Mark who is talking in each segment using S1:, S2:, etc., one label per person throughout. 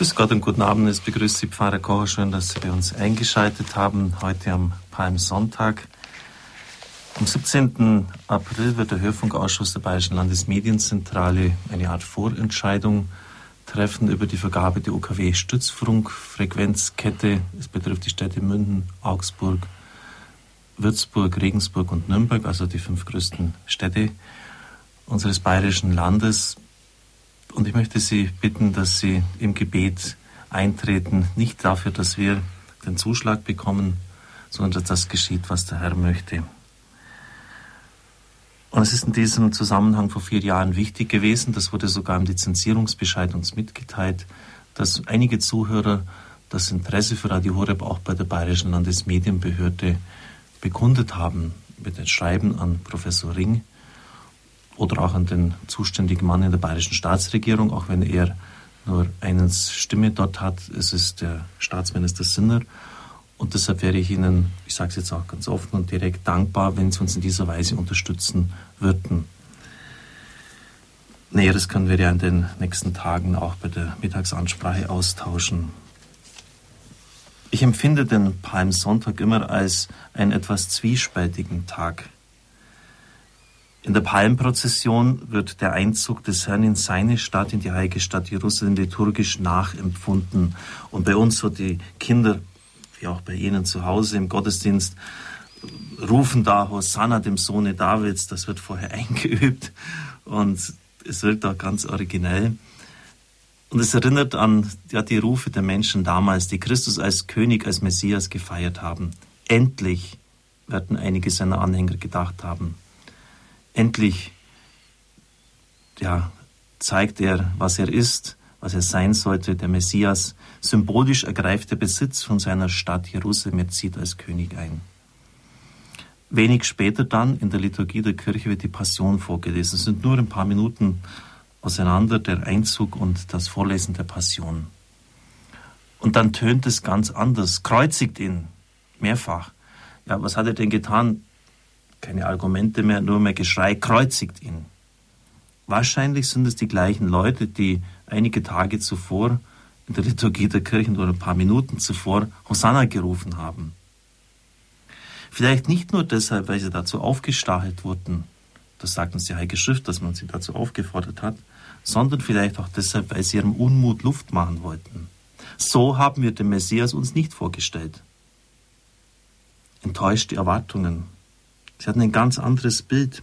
S1: Grüß Gott und guten Abend. Es begrüßt Sie Pfarrer Kocher. Schön, dass Sie bei uns eingeschaltet haben. Heute am Palmsonntag. Am 17. April wird der Hörfunkausschuss der Bayerischen Landesmedienzentrale eine Art Vorentscheidung treffen über die Vergabe der UKW-Stützfunkfrequenzkette. Es betrifft die Städte Münden, Augsburg, Würzburg, Regensburg und Nürnberg, also die fünf größten Städte unseres bayerischen Landes. Und ich möchte Sie bitten, dass Sie im Gebet eintreten, nicht dafür, dass wir den Zuschlag bekommen, sondern dass das geschieht, was der Herr möchte. Und es ist in diesem Zusammenhang vor vier Jahren wichtig gewesen, das wurde sogar im Lizenzierungsbescheid uns mitgeteilt, dass einige Zuhörer das Interesse für Radio Horeb auch bei der Bayerischen Landesmedienbehörde bekundet haben, mit dem Schreiben an Professor Ring oder auch an den zuständigen Mann in der bayerischen Staatsregierung, auch wenn er nur eine Stimme dort hat. Es ist der Staatsminister Sinner. Und deshalb wäre ich Ihnen, ich sage es jetzt auch ganz offen und direkt, dankbar, wenn Sie uns in dieser Weise unterstützen würden. Näheres können wir ja in den nächsten Tagen auch bei der Mittagsansprache austauschen. Ich empfinde den Palmsonntag immer als einen etwas zwiespältigen Tag. In der Palmprozession wird der Einzug des Herrn in seine Stadt, in die heilige Stadt Jerusalem, liturgisch nachempfunden. Und bei uns so die Kinder, wie auch bei Ihnen zu Hause im Gottesdienst, rufen da Hosanna dem Sohne Davids. Das wird vorher eingeübt und es wirkt auch ganz originell. Und es erinnert an ja, die Rufe der Menschen damals, die Christus als König, als Messias gefeiert haben. Endlich werden einige seiner Anhänger gedacht haben endlich ja, zeigt er, was er ist, was er sein sollte, der Messias. Symbolisch ergreift er Besitz von seiner Stadt Jerusalem, er zieht als König ein. Wenig später dann in der Liturgie der Kirche wird die Passion vorgelesen. Es sind nur ein paar Minuten auseinander der Einzug und das Vorlesen der Passion. Und dann tönt es ganz anders. Kreuzigt ihn mehrfach. Ja, was hat er denn getan? Keine Argumente mehr, nur mehr Geschrei, kreuzigt ihn. Wahrscheinlich sind es die gleichen Leute, die einige Tage zuvor in der Liturgie der Kirchen oder ein paar Minuten zuvor Hosanna gerufen haben. Vielleicht nicht nur deshalb, weil sie dazu aufgestachelt wurden, das sagt uns die Heilige Schrift, dass man sie dazu aufgefordert hat, sondern vielleicht auch deshalb, weil sie ihrem Unmut Luft machen wollten. So haben wir den Messias uns nicht vorgestellt. Enttäuschte Erwartungen, Sie hatten ein ganz anderes Bild.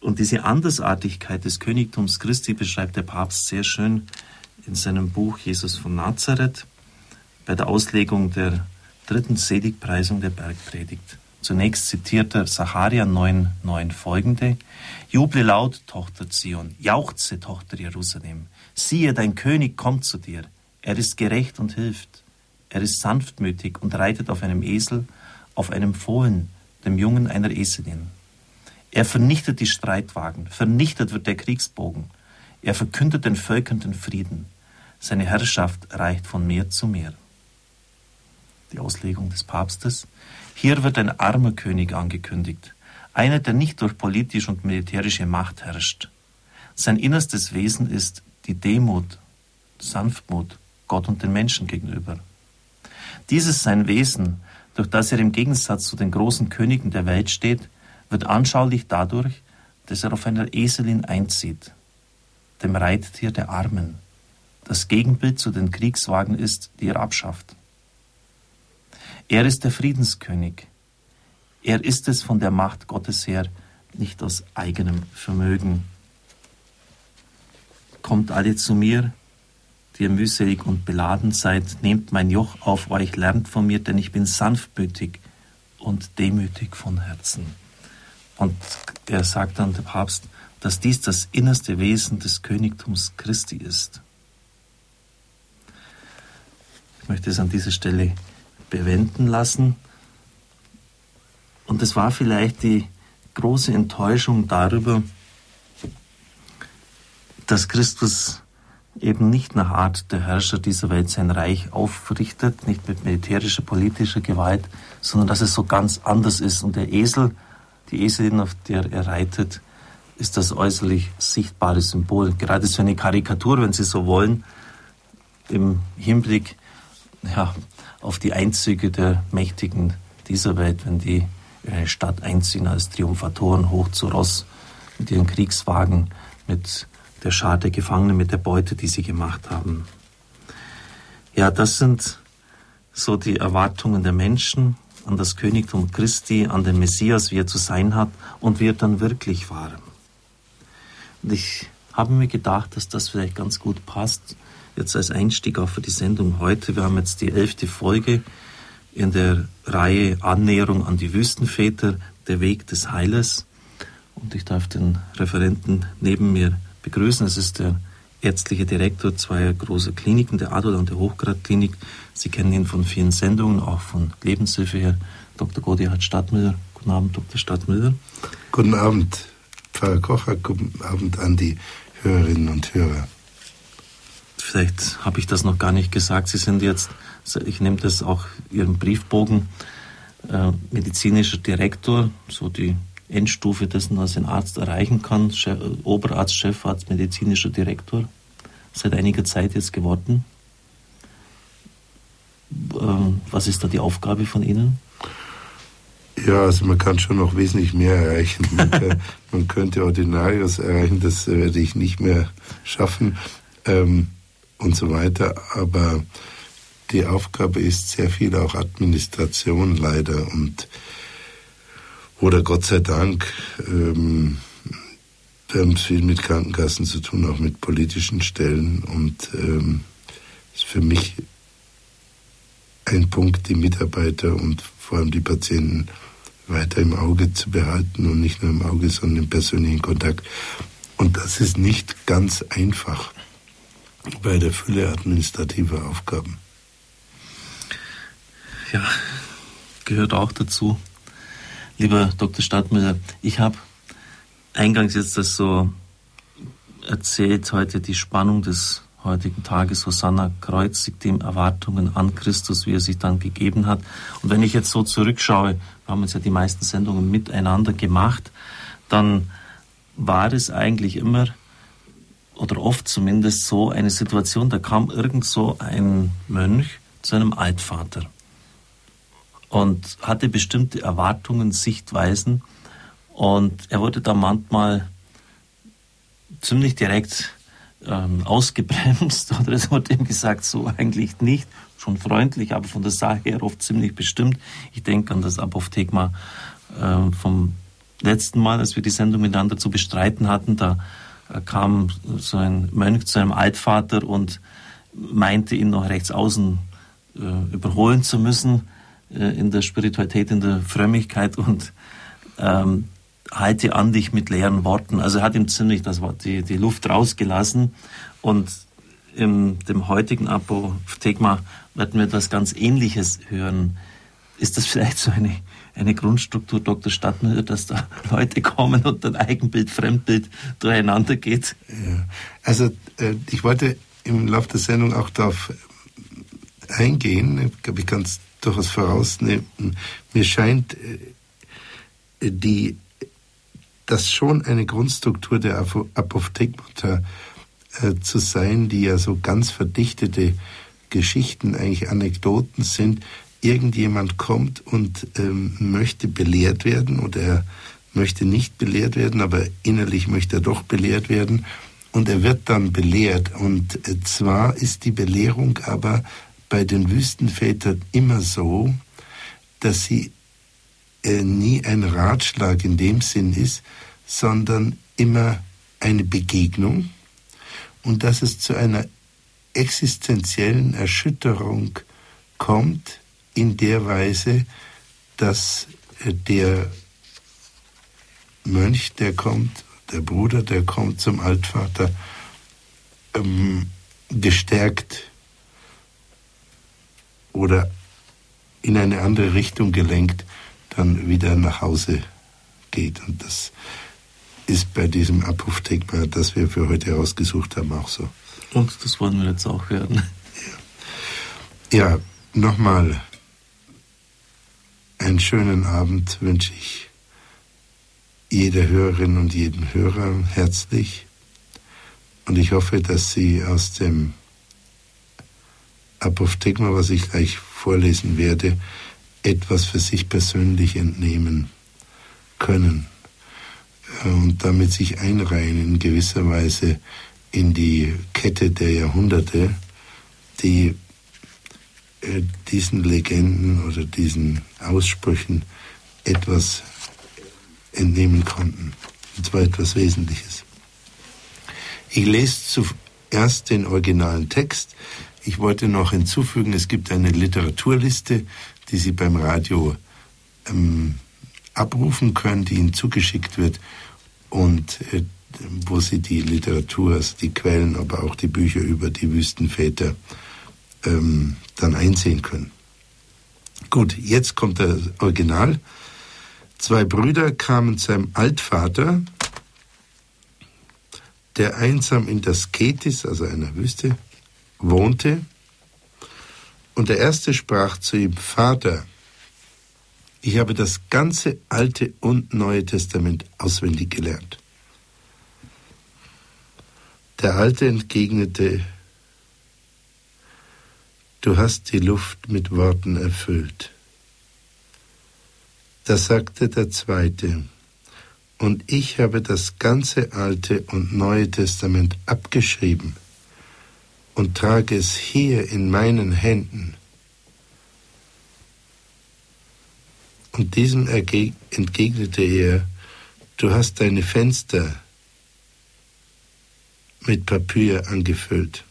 S1: Und diese Andersartigkeit des Königtums Christi beschreibt der Papst sehr schön in seinem Buch Jesus von Nazareth bei der Auslegung der dritten Seligpreisung der Bergpredigt. Zunächst zitiert er Sacharia 9, 9 folgende. Juble laut, Tochter Zion, jauchze, Tochter Jerusalem. Siehe, dein König kommt zu dir. Er ist gerecht und hilft. Er ist sanftmütig und reitet auf einem Esel, auf einem Fohlen, dem Jungen einer Eselin. Er vernichtet die Streitwagen, vernichtet wird der Kriegsbogen. Er verkündet den Völkern den Frieden. Seine Herrschaft reicht von Meer zu Meer. Die Auslegung des Papstes. Hier wird ein armer König angekündigt, einer, der nicht durch politische und militärische Macht herrscht. Sein innerstes Wesen ist die Demut, Sanftmut Gott und den Menschen gegenüber. Dieses sein Wesen durch das er im Gegensatz zu den großen Königen der Welt steht, wird anschaulich dadurch, dass er auf einer Eselin einzieht, dem Reittier der Armen, das Gegenbild zu den Kriegswagen ist, die er abschafft. Er ist der Friedenskönig. Er ist es von der Macht Gottes her, nicht aus eigenem Vermögen. Kommt alle zu mir, ihr mühselig und beladen seid, nehmt mein Joch auf euch, lernt von mir, denn ich bin sanftmütig und demütig von Herzen. Und er sagt dann der Papst, dass dies das innerste Wesen des Königtums Christi ist. Ich möchte es an dieser Stelle bewenden lassen. Und es war vielleicht die große Enttäuschung darüber, dass Christus eben nicht nach Art der Herrscher dieser Welt sein Reich aufrichtet, nicht mit militärischer, politischer Gewalt, sondern dass es so ganz anders ist. Und der Esel, die Eselin, auf der er reitet, ist das äußerlich sichtbare Symbol. Gerade so eine Karikatur, wenn Sie so wollen, im Hinblick ja, auf die Einzüge der Mächtigen dieser Welt, wenn die in eine Stadt einziehen als Triumphatoren hoch zu Ross mit ihren Kriegswagen, mit der Schar der Gefangenen, mit der Beute, die sie gemacht haben. Ja, das sind so die Erwartungen der Menschen an das Königtum Christi, an den Messias, wie er zu sein hat und wie er dann wirklich war. Und ich habe mir gedacht, dass das vielleicht ganz gut passt, jetzt als Einstieg auch für die Sendung heute. Wir haben jetzt die elfte Folge in der Reihe Annäherung an die Wüstenväter, der Weg des Heiles. Und ich darf den Referenten neben mir begrüßen. Es ist der ärztliche Direktor zweier großer Kliniken, der Adler und der Hochgradklinik. Sie kennen ihn von vielen Sendungen, auch von Lebenshilfe her. Dr. Godihard Stadtmüller. Guten Abend, Dr. Stadtmüller.
S2: Guten Abend, Pfarrer Kocher. Guten Abend an die Hörerinnen und Hörer.
S1: Vielleicht habe ich das noch gar nicht gesagt. Sie sind jetzt, ich nehme das auch Ihren Briefbogen, äh, medizinischer Direktor, so die Endstufe dessen, was ein Arzt erreichen kann, Chef, Oberarzt, Chefarzt, medizinischer Direktor, seit einiger Zeit jetzt geworden. Ähm, was ist da die Aufgabe von Ihnen?
S2: Ja, also man kann schon noch wesentlich mehr erreichen. Man, kann, man könnte Ordinarius erreichen, das werde ich nicht mehr schaffen ähm, und so weiter. Aber die Aufgabe ist sehr viel auch Administration leider und oder Gott sei Dank, ähm, wir haben viel mit Krankenkassen zu tun, auch mit politischen Stellen. Und ähm, ist für mich ein Punkt, die Mitarbeiter und vor allem die Patienten weiter im Auge zu behalten und nicht nur im Auge, sondern im persönlichen Kontakt. Und das ist nicht ganz einfach bei der Fülle administrativer Aufgaben.
S1: Ja, gehört auch dazu. Lieber Dr. Stadtmüller, ich habe eingangs jetzt das so erzählt, heute die Spannung des heutigen Tages, Hosanna kreuzigt dem Erwartungen an Christus, wie er sich dann gegeben hat. Und wenn ich jetzt so zurückschaue, wir haben jetzt ja die meisten Sendungen miteinander gemacht, dann war es eigentlich immer oder oft zumindest so eine Situation, da kam irgend so ein Mönch zu einem Altvater und hatte bestimmte Erwartungen, Sichtweisen. Und er wurde da manchmal ziemlich direkt ähm, ausgebremst oder es wurde ihm gesagt, so eigentlich nicht. Schon freundlich, aber von der Sache her oft ziemlich bestimmt. Ich denke an das Apophthegma äh, vom letzten Mal, als wir die Sendung miteinander zu bestreiten hatten. Da äh, kam so ein Mönch zu einem Altvater und meinte ihn noch rechts außen äh, überholen zu müssen in der Spiritualität, in der Frömmigkeit und ähm, halte an dich mit leeren Worten. Also er hat ihm ziemlich das Wort, die, die Luft rausgelassen und in dem heutigen Apophthegma werden wir etwas ganz Ähnliches hören. Ist das vielleicht so eine, eine Grundstruktur, Dr. Stadtmüller, dass da Leute kommen und ein Eigenbild, Fremdbild durcheinander geht?
S2: Ja. Also äh, ich wollte im Laufe der Sendung auch darauf eingehen. Ich glaube, ich es durchaus vorausnehmen. Mir scheint äh, die, das schon eine Grundstruktur der Apophthegmata äh, zu sein, die ja so ganz verdichtete Geschichten, eigentlich Anekdoten sind. Irgendjemand kommt und ähm, möchte belehrt werden oder er möchte nicht belehrt werden, aber innerlich möchte er doch belehrt werden und er wird dann belehrt. Und äh, zwar ist die Belehrung aber bei den Wüstenvätern immer so, dass sie äh, nie ein Ratschlag in dem Sinn ist, sondern immer eine Begegnung. Und dass es zu einer existenziellen Erschütterung kommt in der Weise, dass äh, der Mönch, der kommt, der Bruder, der kommt zum Altvater, ähm, gestärkt oder in eine andere Richtung gelenkt, dann wieder nach Hause geht. Und das ist bei diesem Apophthegma, das wir für heute ausgesucht haben, auch so.
S1: Und das wollen wir jetzt auch hören.
S2: Ja, ja nochmal einen schönen Abend wünsche ich jeder Hörerin und jedem Hörer herzlich. Und ich hoffe, dass Sie aus dem Apophthegma, was ich gleich vorlesen werde, etwas für sich persönlich entnehmen können äh, und damit sich einreihen in gewisser Weise in die Kette der Jahrhunderte, die äh, diesen Legenden oder diesen Aussprüchen etwas entnehmen konnten. Und zwar etwas Wesentliches. Ich lese zuerst den originalen Text. Ich wollte noch hinzufügen, es gibt eine Literaturliste, die Sie beim Radio ähm, abrufen können, die Ihnen zugeschickt wird und äh, wo Sie die Literatur, also die Quellen, aber auch die Bücher über die Wüstenväter ähm, dann einsehen können. Gut, jetzt kommt das Original. Zwei Brüder kamen zu einem Altvater, der einsam in der Sketis, also einer Wüste, wohnte. Und der erste sprach zu ihm, Vater, ich habe das ganze Alte und Neue Testament auswendig gelernt. Der Alte entgegnete, du hast die Luft mit Worten erfüllt. Da sagte der Zweite, und ich habe das ganze Alte und Neue Testament abgeschrieben und trage es hier in meinen Händen. Und diesem entgegnete er, du hast deine Fenster mit Papier angefüllt.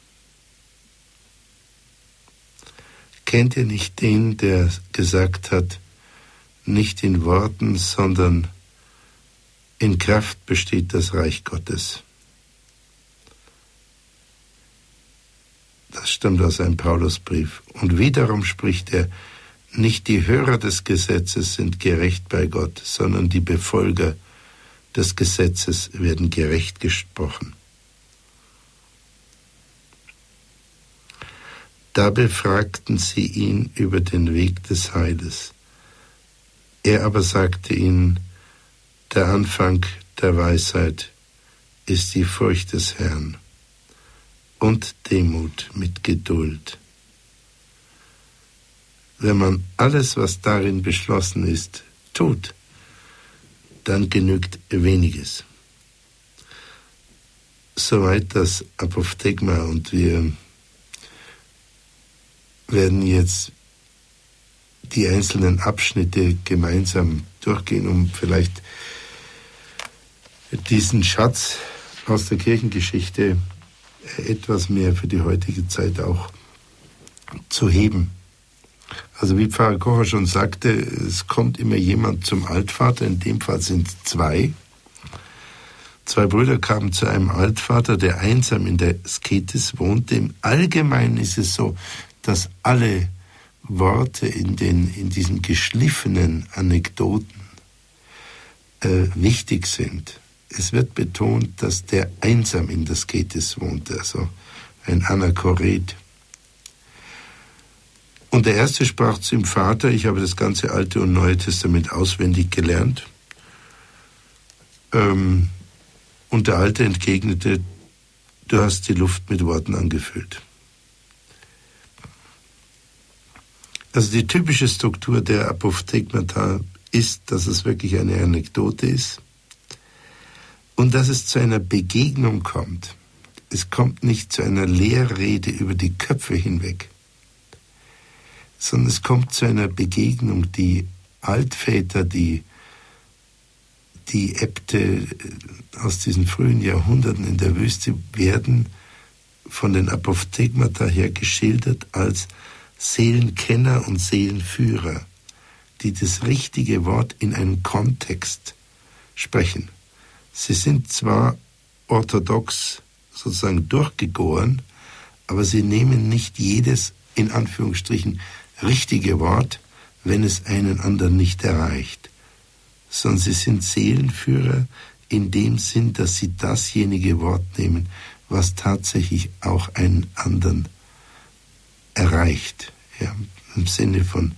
S2: Kennt ihr nicht den, der gesagt hat, nicht in Worten, sondern in Kraft besteht das Reich Gottes? Das stammt aus einem Paulusbrief. Und wiederum spricht er, nicht die Hörer des Gesetzes sind gerecht bei Gott, sondern die Befolger des Gesetzes werden gerecht gesprochen. Da befragten sie ihn über den Weg des Heiles. Er aber sagte ihnen, der Anfang der Weisheit ist die Furcht des Herrn und Demut mit Geduld. Wenn man alles, was darin beschlossen ist, tut, dann genügt weniges. Soweit das Apophthegma und wir werden jetzt die einzelnen Abschnitte gemeinsam durchgehen, um vielleicht diesen Schatz aus der Kirchengeschichte etwas mehr für die heutige Zeit auch zu heben. Also wie Pfarrer Kocher schon sagte, es kommt immer jemand zum Altvater, in dem Fall sind es zwei. Zwei Brüder kamen zu einem Altvater, der einsam in der Sketis wohnte. Im Allgemeinen ist es so, dass alle Worte in, den, in diesen geschliffenen Anekdoten äh, wichtig sind. Es wird betont, dass der einsam in der Sketis wohnte, also ein Anachoret. Und der erste sprach zu ihm, Vater, ich habe das ganze Alte und Neue Testament auswendig gelernt. Ähm, und der Alte entgegnete, du hast die Luft mit Worten angefüllt. Also die typische Struktur der Apophthegmata ist, dass es wirklich eine Anekdote ist und dass es zu einer Begegnung kommt. Es kommt nicht zu einer Lehrrede über die Köpfe hinweg, sondern es kommt zu einer Begegnung, die Altväter, die die Äbte aus diesen frühen Jahrhunderten in der Wüste werden von den Apophthegmata her geschildert als Seelenkenner und Seelenführer, die das richtige Wort in einem Kontext sprechen. Sie sind zwar orthodox sozusagen durchgegoren, aber sie nehmen nicht jedes in Anführungsstrichen richtige Wort, wenn es einen anderen nicht erreicht, sondern sie sind Seelenführer in dem Sinn, dass sie dasjenige Wort nehmen, was tatsächlich auch einen anderen erreicht. Ja, Im Sinne von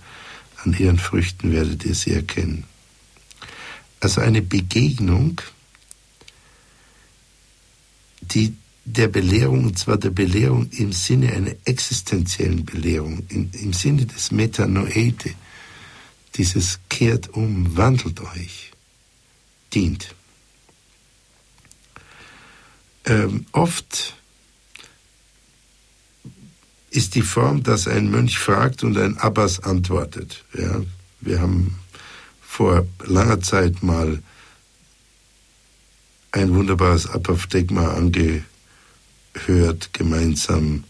S2: an ihren Früchten werdet ihr sie erkennen. Also eine Begegnung, die der Belehrung, und zwar der Belehrung im Sinne einer existenziellen Belehrung, im, im Sinne des Metanoete, dieses kehrt um, wandelt euch, dient. Ähm, oft ist die Form, dass ein Mönch fragt und ein Abbas antwortet. Ja, wir haben vor langer Zeit mal ein wunderbares Apophthegma angehört, gemeinsam.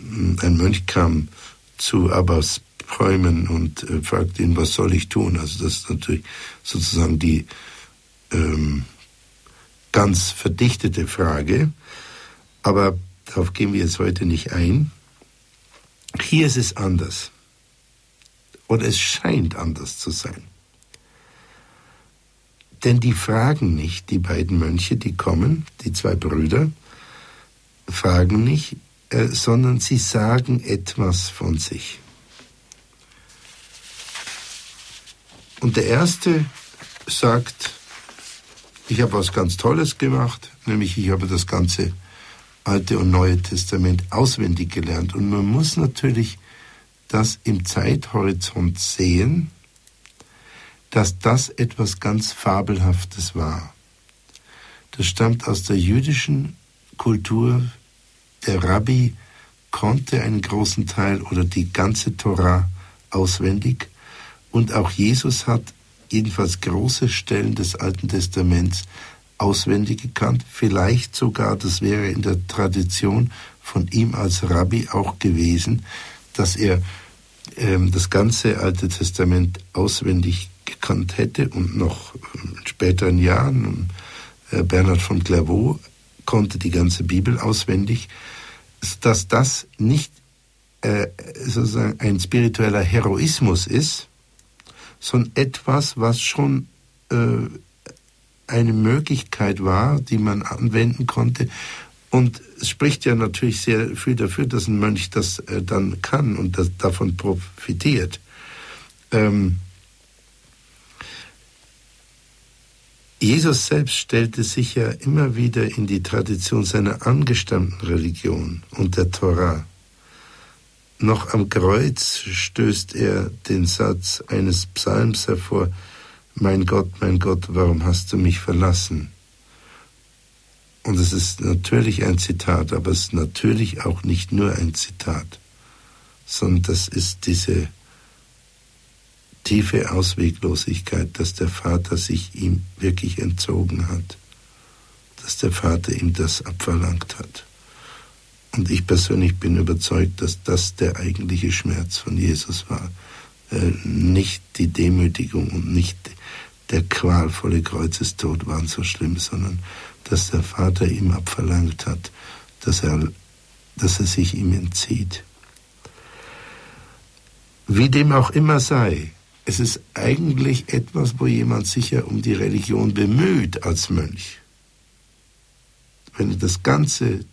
S2: Ein Mönch kam zu Abbas Träumen und äh, fragte ihn, was soll ich tun? Also das ist natürlich sozusagen die ähm, ganz verdichtete Frage, aber darauf gehen wir jetzt heute nicht ein. Hier ist es anders. Oder es scheint anders zu sein. Denn die fragen nicht, die beiden Mönche, die kommen, die zwei Brüder, fragen nicht, äh, sondern sie sagen etwas von sich. Und der erste sagt, ich habe was ganz Tolles gemacht, nämlich ich habe das ganze Alte und Neue Testament auswendig gelernt. Und man muss natürlich das im Zeithorizont sehen, dass das etwas ganz Fabelhaftes war. Das stammt aus der jüdischen Kultur. Der Rabbi konnte einen großen Teil oder die ganze Torah auswendig und auch Jesus hat jedenfalls große Stellen des Alten Testaments auswendig gekannt, vielleicht sogar, das wäre in der Tradition von ihm als Rabbi auch gewesen, dass er ähm, das ganze Alte Testament auswendig gekannt hätte und noch in späteren Jahren, äh, Bernhard von Clairvaux konnte die ganze Bibel auswendig, dass das nicht äh, sozusagen ein spiritueller Heroismus ist, sondern etwas, was schon äh, eine Möglichkeit war, die man anwenden konnte. Und es spricht ja natürlich sehr viel dafür, dass ein Mönch das äh, dann kann und das, davon profitiert. Ähm, Jesus selbst stellte sich ja immer wieder in die Tradition seiner angestammten Religion und der Torah. Noch am Kreuz stößt er den Satz eines Psalms hervor, Mein Gott, mein Gott, warum hast du mich verlassen? Und es ist natürlich ein Zitat, aber es ist natürlich auch nicht nur ein Zitat, sondern das ist diese tiefe Ausweglosigkeit, dass der Vater sich ihm wirklich entzogen hat, dass der Vater ihm das abverlangt hat. Und ich persönlich bin überzeugt, dass das der eigentliche Schmerz von Jesus war. Äh, nicht die Demütigung und nicht der qualvolle Kreuzestod waren so schlimm, sondern dass der Vater ihm abverlangt hat, dass er, dass er sich ihm entzieht. Wie dem auch immer sei, es ist eigentlich etwas, wo jemand sich ja um die Religion bemüht als Mönch. Wenn er das ganze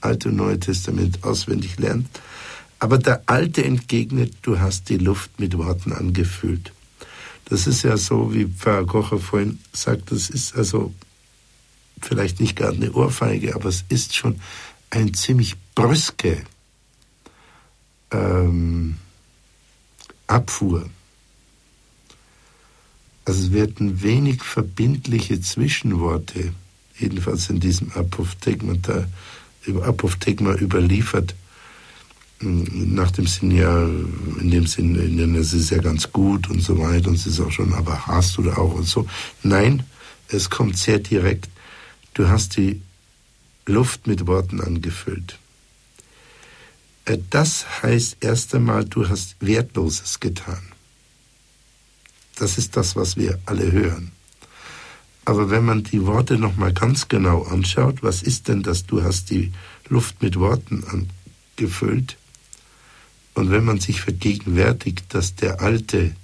S2: Alte und Neue Testament auswendig lernt. Aber der Alte entgegnet, du hast die Luft mit Worten angefüllt. Das ist ja so, wie Pfarrer Kocher vorhin sagt, das ist also vielleicht nicht gerade eine Ohrfeige, aber es ist schon ein ziemlich brüske ähm, Abfuhr. Also es werden wenig verbindliche Zwischenworte, jedenfalls in diesem Apophthegma, da Apophthegma überliefert. Hm, nach dem Sinn ja, in dem Sinn, es ist ja ganz gut und so weiter und es ist auch schon, aber hast du da auch und so. Nein, es kommt sehr direkt. Du hast die Luft mit Worten angefüllt. Äh, das heißt erst einmal, du hast Wertloses getan. Das ist das, was wir alle hören. Aber wenn man die Worte nochmal ganz genau anschaut, was ist denn das? Du hast die Luft mit Worten angefüllt. Und wenn man sich vergegenwärtigt, dass der Alte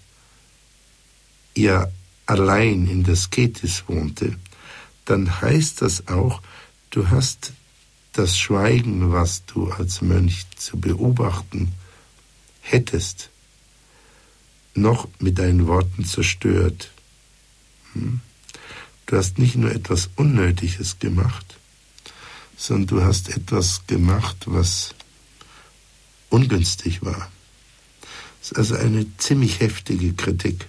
S2: ja allein in der Sketis wohnte, dann heißt das auch, du hast das Schweigen, was du als Mönch zu beobachten hättest, noch mit deinen Worten zerstört. Hm? Du hast nicht nur etwas Unnötiges gemacht, sondern du hast etwas gemacht, was ungünstig war. Das ist also eine ziemlich heftige Kritik.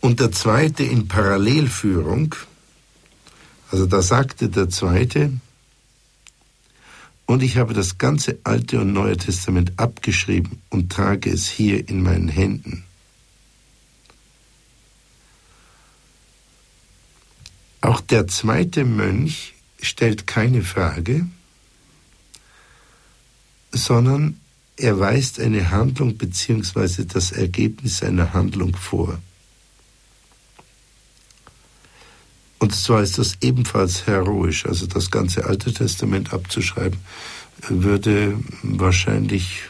S2: Und der zweite in Parallelführung, also da sagte der zweite, und ich habe das ganze Alte und Neue Testament abgeschrieben und trage es hier in meinen Händen. Auch der zweite Mönch stellt keine Frage, sondern er weist eine Handlung bzw. das Ergebnis einer Handlung vor. Und zwar ist das ebenfalls heroisch. Also das ganze Alte Testament abzuschreiben, würde wahrscheinlich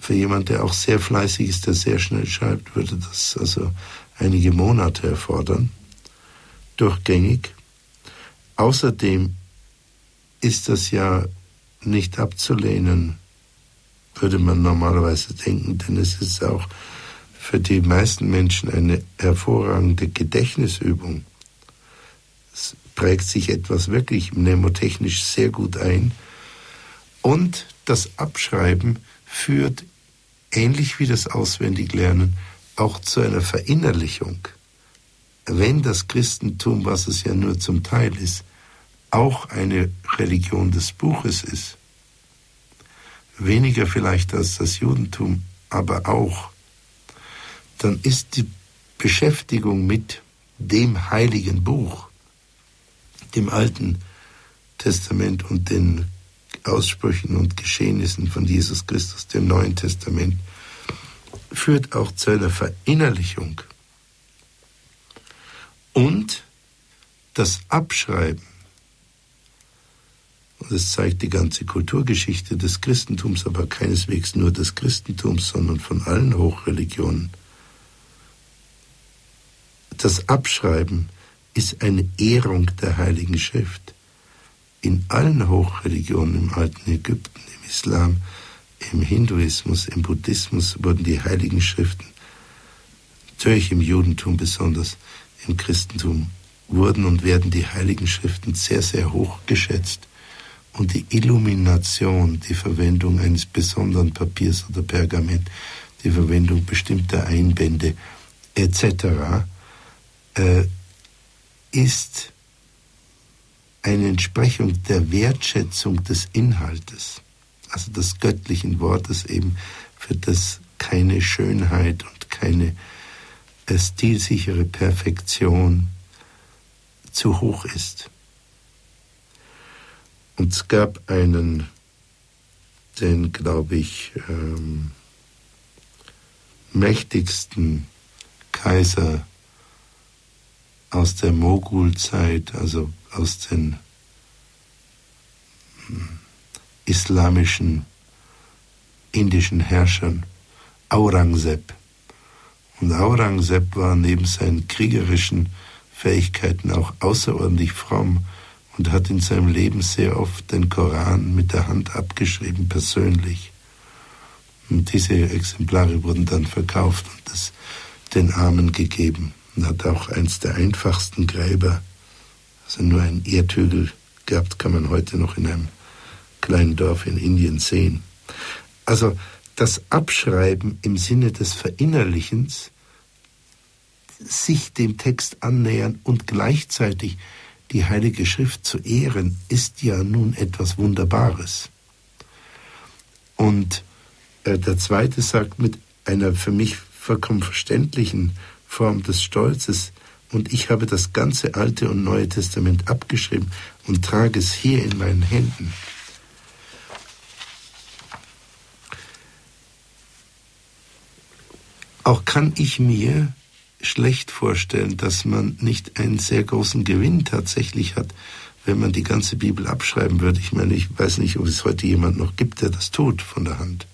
S2: für jemand, der auch sehr fleißig ist, der sehr schnell schreibt, würde das also einige Monate erfordern, durchgängig. Außerdem ist das ja nicht abzulehnen, würde man normalerweise denken, denn es ist auch für die meisten Menschen eine hervorragende Gedächtnisübung. Es prägt sich etwas wirklich mnemotechnisch sehr gut ein. Und das Abschreiben führt, ähnlich wie das Auswendiglernen, auch zu einer Verinnerlichung. Wenn das Christentum, was es ja nur zum Teil ist, auch eine Religion des Buches ist, weniger vielleicht als das Judentum, aber auch dann ist die Beschäftigung mit dem heiligen Buch, dem Alten Testament und den Aussprüchen und Geschehnissen von Jesus Christus, dem Neuen Testament, führt auch zu einer Verinnerlichung. Und das Abschreiben, und das zeigt die ganze Kulturgeschichte des Christentums, aber keineswegs nur des Christentums, sondern von allen Hochreligionen, das Abschreiben ist eine Ehrung der Heiligen Schrift. In allen Hochreligionen im alten Ägypten, im Islam, im Hinduismus, im Buddhismus wurden die Heiligen Schriften, natürlich im Judentum besonders, im Christentum, wurden und werden die Heiligen Schriften sehr, sehr hoch geschätzt. Und die Illumination, die Verwendung eines besonderen Papiers oder Pergament, die Verwendung bestimmter Einbände etc äh, ist eine Entsprechung der Wertschätzung des Inhaltes, also des göttlichen Wortes eben, für das keine Schönheit und keine äh, stilsichere Perfektion zu hoch ist. Und es gab einen, den, glaube ich, ähm, mächtigsten Kaiser aus der Mogulzeit, also aus den hm, islamischen, indischen Herrschern, Aurangzeb. Und Aurangzeb war neben seinen kriegerischen Fähigkeiten auch außerordentlich fromm und hat in seinem Leben sehr oft den Koran mit der Hand abgeschrieben, persönlich. Und diese Exemplare wurden dann verkauft und das den Armen gegeben und hat auch eins der einfachsten Gräber, also nur ein Erdhügel gehabt, kann man heute noch in einem kleinen Dorf in Indien sehen. Also das Abschreiben im Sinne des Verinnerlichens, sich dem Text annähern und gleichzeitig die Heilige Schrift zu ehren, ist ja nun etwas Wunderbares. Und äh, der zweite sagt mit einer für mich vollkommen verständlichen Form des Stolzes, und ich habe das ganze Alte und Neue Testament abgeschrieben und trage es hier in meinen Händen. Auch kann ich mir schlecht vorstellen, dass man nicht einen sehr großen Gewinn tatsächlich hat, wenn man die ganze Bibel abschreiben würde. Ich meine, ich weiß nicht, ob es heute jemand noch gibt, der das tut von der Hand.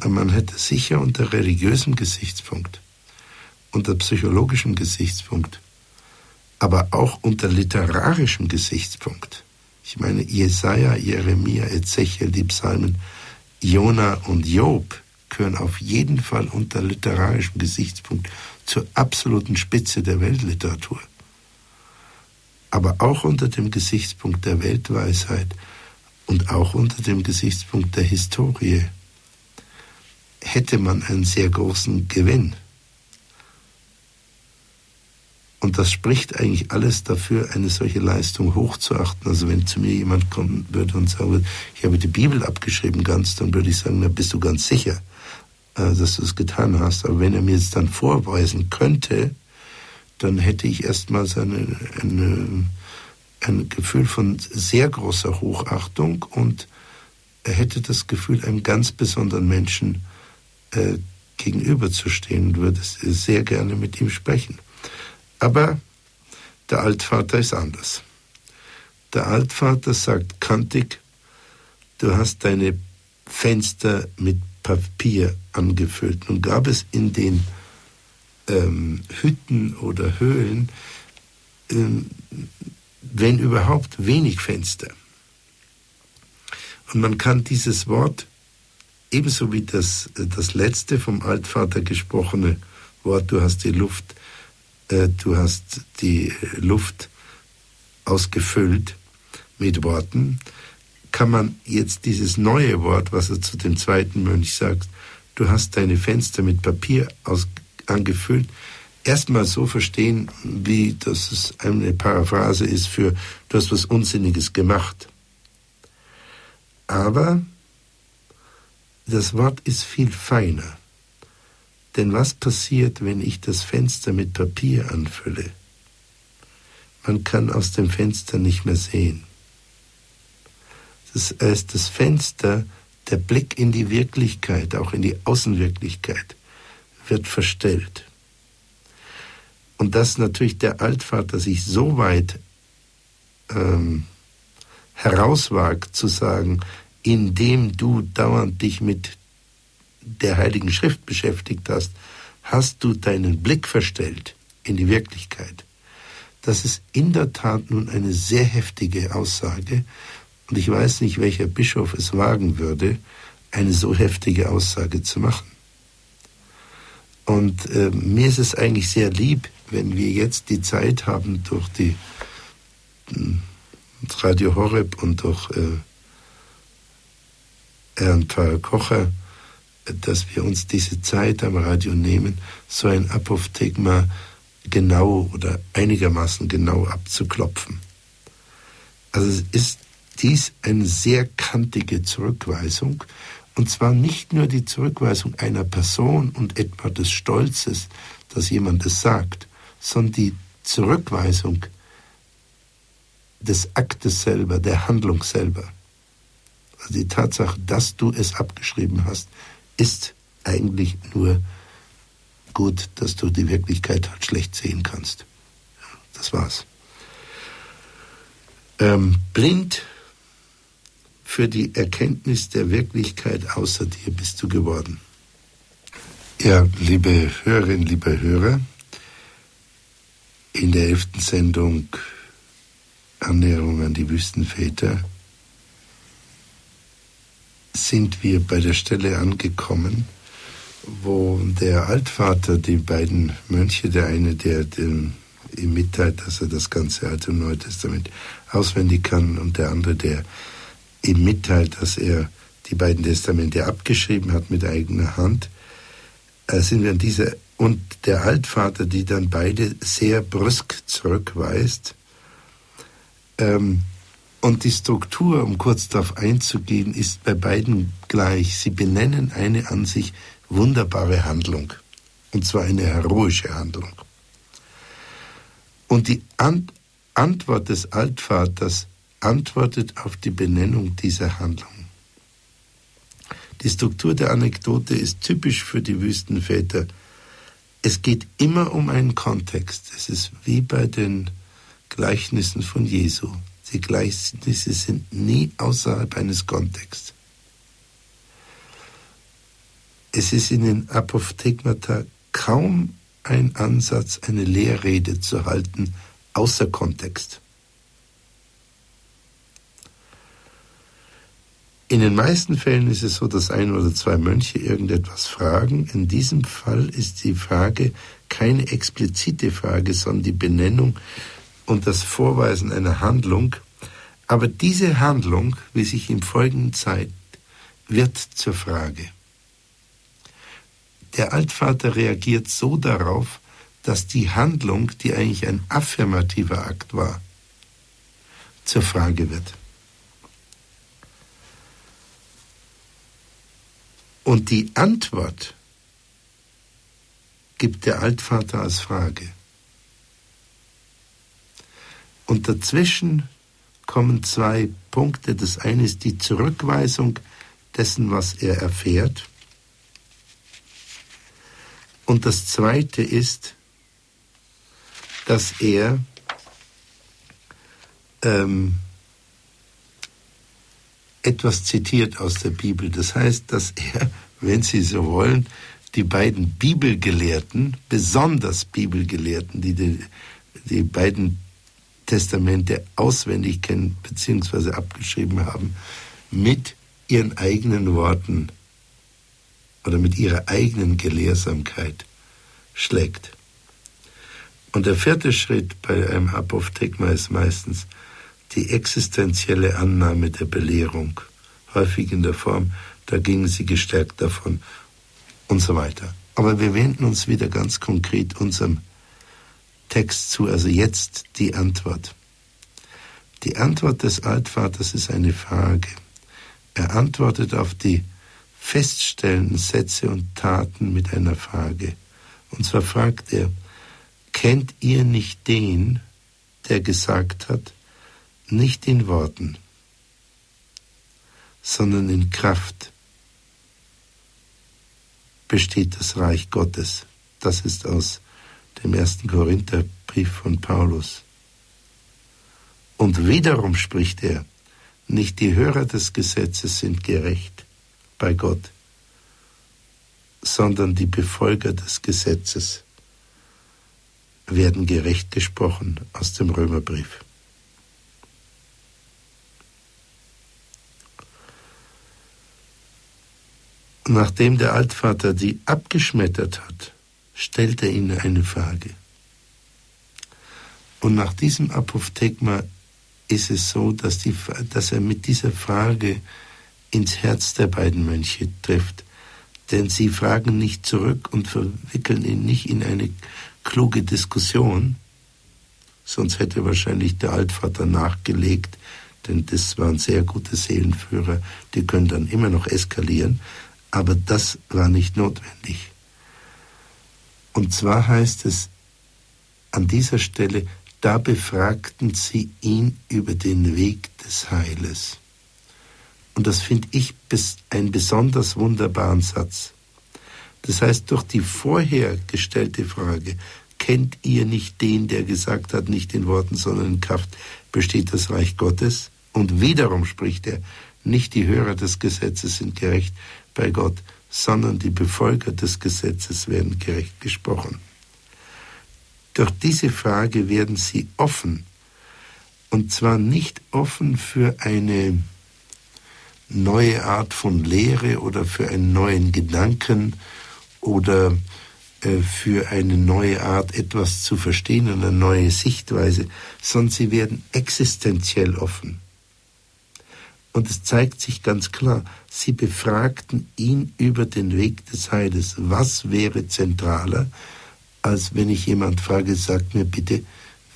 S2: Aber man hätte sicher unter religiösem Gesichtspunkt unter psychologischem Gesichtspunkt, aber auch unter literarischem Gesichtspunkt. Ich meine, Jesaja, Jeremia, Ezechiel, die Psalmen, Jona und Job gehören auf jeden Fall unter literarischem Gesichtspunkt zur absoluten Spitze der Weltliteratur. aber auch unter dem Gesichtspunkt der Weltweisheit und auch unter dem Gesichtspunkt der Historie hätte man einen sehr großen Gewinn. Und das spricht eigentlich alles dafür, eine solche Leistung hochzuachten. Also wenn zu mir jemand kommen würde und sagen würde, ich habe die Bibel abgeschrieben ganz, dann würde ich sagen, na bist du ganz sicher, äh, dass du es getan hast. Aber wenn er mir es dann vorweisen könnte, dann hätte ich erstmals eine, eine, ein Gefühl von sehr großer Hochachtung und er hätte das Gefühl, einem ganz besonderen Menschen äh, gegenüberzustehen und würde sehr gerne mit ihm sprechen. Aber der Altvater ist anders. Der Altvater sagt kantig, du hast deine Fenster mit Papier angefüllt. Nun gab es in den ähm, Hütten oder Höhlen, ähm, wenn überhaupt, wenig Fenster. Und man kann dieses Wort, ebenso wie das, das letzte vom Altvater gesprochene Wort, du hast die Luft äh, du hast die Luft ausgefüllt mit Worten, kann man jetzt dieses neue Wort, was er zu dem zweiten Mönch sagt, du hast deine Fenster mit Papier aus, angefüllt, erstmal so verstehen, wie dass es eine Paraphrase ist für du hast was Unsinniges gemacht. Aber das Wort ist viel feiner. Denn was passiert, wenn ich das Fenster mit Papier anfülle? Man kann aus dem Fenster nicht mehr sehen. Das heißt, das Fenster, der Blick in die Wirklichkeit, auch in die Außenwirklichkeit, wird verstellt. Und dass natürlich der Altvater sich so weit ähm, herauswagt zu sagen, indem du dauernd dich mit der Heiligen Schrift beschäftigt hast, hast du deinen Blick verstellt in die Wirklichkeit. Das ist in der Tat nun eine sehr heftige Aussage und ich weiß nicht, welcher Bischof es wagen würde, eine so heftige Aussage zu machen. Und äh, mir ist es eigentlich sehr lieb, wenn wir jetzt die Zeit haben, durch die äh, Radio Horeb und durch äh, Herrn Pfarrer Kocher dass wir uns diese Zeit am Radio nehmen, so ein Apophthegma genau oder einigermaßen genau abzuklopfen. Also ist dies eine sehr kantige Zurückweisung, und zwar nicht nur die Zurückweisung einer Person und etwa des Stolzes, dass jemand es sagt, sondern die Zurückweisung des Aktes selber, der Handlung selber. Also die Tatsache, dass du es abgeschrieben hast, ist eigentlich nur gut, dass du die Wirklichkeit halt schlecht sehen kannst. Das war's. Ähm, blind für die Erkenntnis der Wirklichkeit außer dir bist du geworden. Ja, liebe Hörerinnen, liebe Hörer, in der elften Sendung Annäherung an die Wüstenväter sind wir bei der Stelle angekommen, wo der Altvater die beiden Mönche, der eine, der dem, ihm mitteilt, dass er das ganze Alte und Neue Testament auswendig kann, und der andere, der ihm mitteilt, dass er die beiden Testamente abgeschrieben hat mit eigener Hand, äh, sind wir an dieser und der Altvater, die dann beide sehr brüsk zurückweist. Ähm, und die Struktur, um kurz darauf einzugehen, ist bei beiden gleich. Sie benennen eine an sich wunderbare Handlung. Und zwar eine heroische Handlung. Und die Ant Antwort des Altvaters antwortet auf die Benennung dieser Handlung. Die Struktur der Anekdote ist typisch für die Wüstenväter. Es geht immer um einen Kontext. Es ist wie bei den Gleichnissen von Jesu. Die Gleichnisse sind nie außerhalb eines Kontexts. Es ist in den Apophthegmata kaum ein Ansatz, eine Lehrrede zu halten, außer Kontext. In den meisten Fällen ist es so, dass ein oder zwei Mönche irgendetwas fragen. In diesem Fall ist die Frage keine explizite Frage, sondern die Benennung und das Vorweisen einer Handlung, aber diese Handlung, wie sich im Folgenden zeigt, wird zur Frage. Der Altvater reagiert so darauf, dass die Handlung, die eigentlich ein affirmativer Akt war, zur Frage wird. Und die Antwort gibt der Altvater als Frage. Und dazwischen kommen zwei Punkte. Das eine ist die Zurückweisung dessen, was er erfährt. Und das zweite ist, dass er ähm, etwas zitiert aus der Bibel. Das heißt, dass er, wenn Sie so wollen, die beiden Bibelgelehrten, besonders Bibelgelehrten, die die, die beiden Testamente auswendig kennen bzw. abgeschrieben haben, mit ihren eigenen Worten oder mit ihrer eigenen Gelehrsamkeit schlägt. Und der vierte Schritt bei einem Apophthegma ist meistens die existenzielle Annahme der Belehrung, häufig in der Form, da gingen sie gestärkt davon und so weiter. Aber wir wenden uns wieder ganz konkret unserem Text zu, also jetzt die Antwort. Die Antwort des Altvaters ist eine Frage. Er antwortet auf die feststellenden Sätze und Taten mit einer Frage. Und zwar fragt er, kennt ihr nicht den, der gesagt hat, nicht in Worten, sondern in Kraft besteht das Reich Gottes. Das ist aus dem ersten Korintherbrief von Paulus. Und wiederum spricht er, nicht die Hörer des Gesetzes sind gerecht bei Gott, sondern die Befolger des Gesetzes werden gerecht gesprochen aus dem Römerbrief. Nachdem der Altvater die abgeschmettert hat, stellt er ihnen eine Frage. Und nach diesem Apophthegma ist es so, dass, die, dass er mit dieser Frage ins Herz der beiden Mönche trifft. Denn sie fragen nicht zurück und verwickeln ihn nicht in eine kluge Diskussion, sonst hätte wahrscheinlich der Altvater nachgelegt, denn das waren sehr gute Seelenführer, die können dann immer noch eskalieren, aber das war nicht notwendig. Und zwar heißt es an dieser Stelle, da befragten sie ihn über den Weg des Heiles. Und das finde ich einen besonders wunderbaren Satz. Das heißt, durch die vorher gestellte Frage, kennt ihr nicht den, der gesagt hat, nicht in Worten, sondern in Kraft besteht das Reich Gottes? Und wiederum spricht er, nicht die Hörer des Gesetzes sind gerecht, bei Gott, sondern die Befolger des Gesetzes werden gerecht gesprochen. Durch diese Frage werden sie offen, und zwar nicht offen für eine neue Art von Lehre oder für einen neuen Gedanken oder äh, für eine neue Art etwas zu verstehen, eine neue Sichtweise, sondern sie werden existenziell offen. Und es zeigt sich ganz klar, sie befragten ihn über den Weg des Heiles. Was wäre zentraler, als wenn ich jemand frage, sagt mir bitte,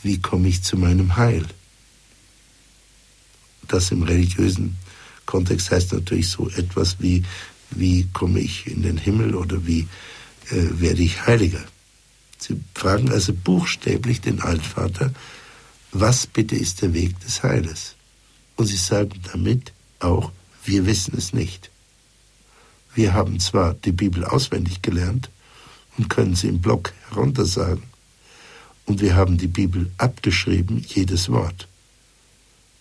S2: wie komme ich zu meinem Heil? Das im religiösen Kontext heißt natürlich so etwas wie, wie komme ich in den Himmel oder wie äh, werde ich heiliger? Sie fragen also buchstäblich den Altvater, was bitte ist der Weg des Heiles? Und sie sagen damit auch, wir wissen es nicht. Wir haben zwar die Bibel auswendig gelernt und können sie im Block heruntersagen, und wir haben die Bibel abgeschrieben, jedes Wort,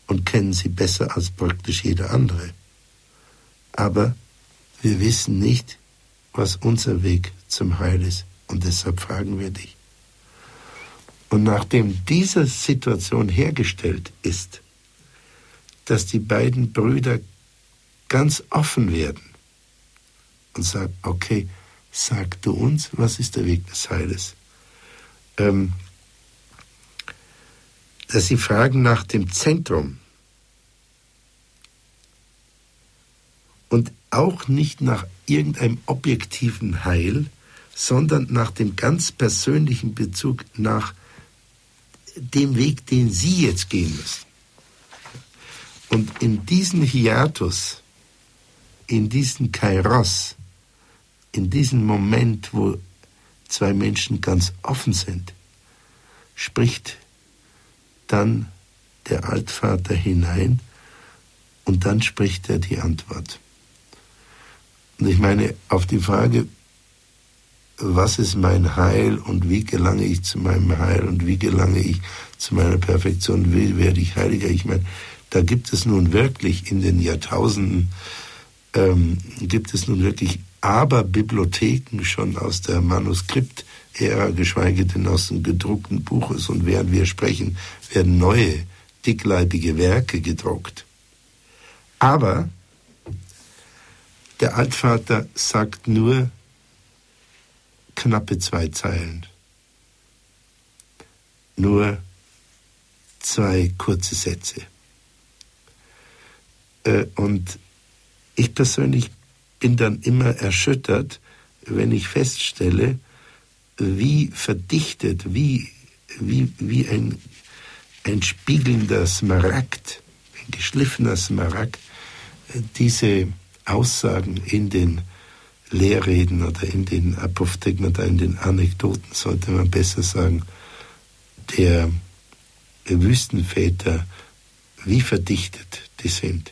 S2: und kennen sie besser als praktisch jeder andere. Aber wir wissen nicht, was unser Weg zum Heil ist, und deshalb fragen wir dich. Und nachdem diese Situation hergestellt ist, dass die beiden Brüder ganz offen werden und sagen, okay, sag du uns, was ist der Weg des Heiles? Ähm, dass sie fragen nach dem Zentrum und auch nicht nach irgendeinem objektiven Heil, sondern nach dem ganz persönlichen Bezug nach dem Weg, den Sie jetzt gehen müssen. Und in diesen Hiatus, in diesen Kairos, in diesem Moment, wo zwei Menschen ganz offen sind, spricht dann der Altvater hinein und dann spricht er die Antwort. Und ich meine, auf die Frage, was ist mein Heil und wie gelange ich zu meinem Heil und wie gelange ich zu meiner Perfektion, wie werde ich heiliger? Ich meine, da gibt es nun wirklich in den Jahrtausenden, ähm, gibt es nun wirklich aber Bibliotheken schon aus der Manuskript-Ära, geschweige denn aus dem gedruckten Buches. Und während wir sprechen, werden neue, dickleibige Werke gedruckt. Aber der Altvater sagt nur knappe zwei Zeilen. Nur zwei kurze Sätze. Äh, und ich persönlich bin dann immer erschüttert, wenn ich feststelle, wie verdichtet, wie, wie, wie ein, ein spiegelnder Smaragd, ein geschliffener Smaragd, diese Aussagen in den Lehrreden oder in den Apophthegmen oder in den Anekdoten, sollte man besser sagen, der Wüstenväter, wie verdichtet die sind.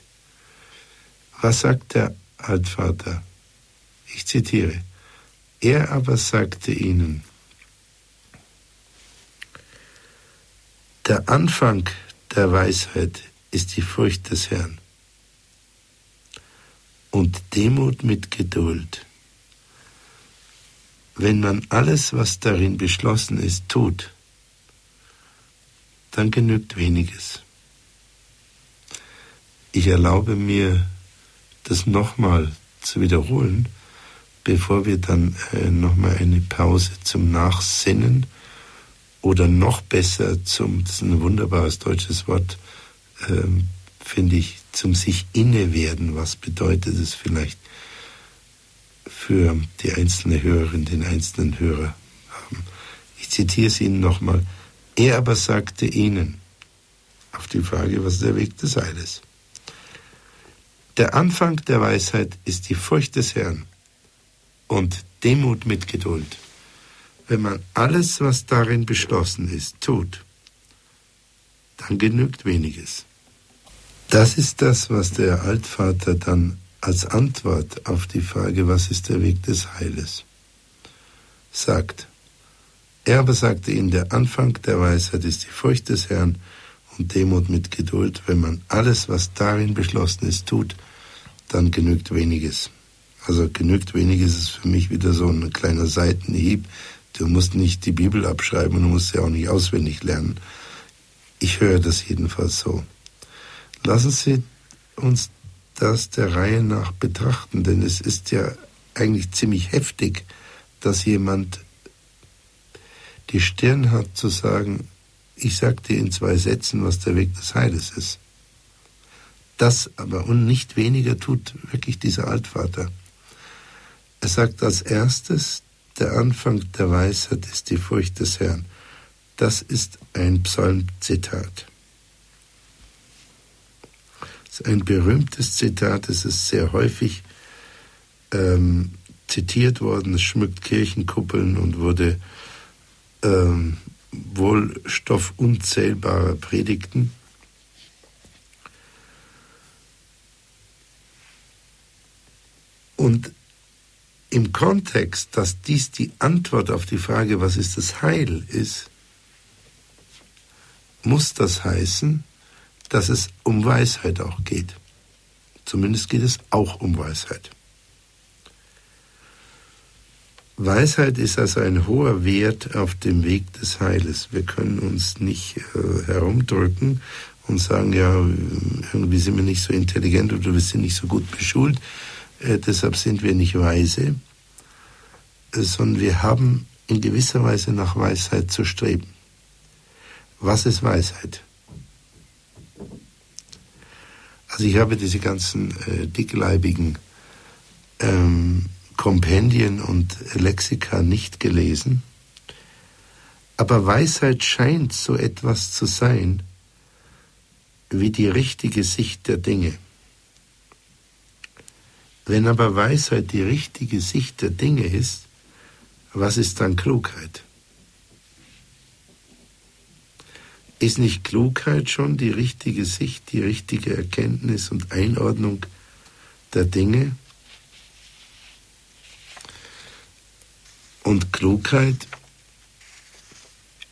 S2: Was sagt der Altvater? Ich zitiere. Er aber sagte ihnen, der Anfang der Weisheit ist die Furcht des Herrn und Demut mit Geduld. Wenn man alles, was darin beschlossen ist, tut, dann genügt weniges. Ich erlaube mir, das nochmal zu wiederholen, bevor wir dann äh, nochmal eine Pause zum Nachsinnen oder noch besser zum, das ist ein wunderbares deutsches Wort, äh, finde ich, zum sich inne werden. Was bedeutet es vielleicht für die einzelne Hörerin, den einzelnen Hörer haben? Ich zitiere es Ihnen nochmal. Er aber sagte ihnen auf die Frage, was der Weg des Heiles? Der Anfang der Weisheit ist die Furcht des Herrn und Demut mit Geduld. Wenn man alles, was darin beschlossen ist, tut, dann genügt weniges. Das ist das, was der Altvater dann als Antwort auf die Frage, was ist der Weg des Heiles, sagt. Er aber sagte ihnen, der Anfang der Weisheit ist die Furcht des Herrn und Demut mit Geduld. Wenn man alles, was darin beschlossen ist, tut, dann genügt weniges. Also genügt weniges ist für mich wieder so ein kleiner Seitenhieb. Du musst nicht die Bibel abschreiben und du musst sie auch nicht auswendig lernen. Ich höre das jedenfalls so. Lassen Sie uns das der Reihe nach betrachten, denn es ist ja eigentlich ziemlich heftig, dass jemand die Stirn hat zu sagen, ich sag dir in zwei Sätzen, was der Weg des Heiles ist. Das aber und nicht weniger tut wirklich dieser Altvater. Er sagt als erstes, der Anfang der Weisheit ist die Furcht des Herrn. Das ist ein Psalmzitat. Das ist ein berühmtes Zitat, es ist sehr häufig ähm, zitiert worden, es schmückt Kirchenkuppeln und wurde ähm, wohl Stoff unzählbarer Predigten. Und im Kontext, dass dies die Antwort auf die Frage, was ist das Heil, ist, muss das heißen, dass es um Weisheit auch geht. Zumindest geht es auch um Weisheit. Weisheit ist also ein hoher Wert auf dem Weg des Heiles. Wir können uns nicht äh, herumdrücken und sagen, ja, irgendwie sind wir nicht so intelligent oder wir sind nicht so gut beschult äh, deshalb sind wir nicht weise, sondern wir haben in gewisser Weise nach Weisheit zu streben. Was ist Weisheit? Also ich habe diese ganzen äh, dickleibigen ähm, Kompendien und Lexika nicht gelesen, aber Weisheit scheint so etwas zu sein wie die richtige Sicht der Dinge. Wenn aber Weisheit die richtige Sicht der Dinge ist, was ist dann Klugheit? Ist nicht Klugheit schon die richtige Sicht, die richtige Erkenntnis und Einordnung der Dinge? Und Klugheit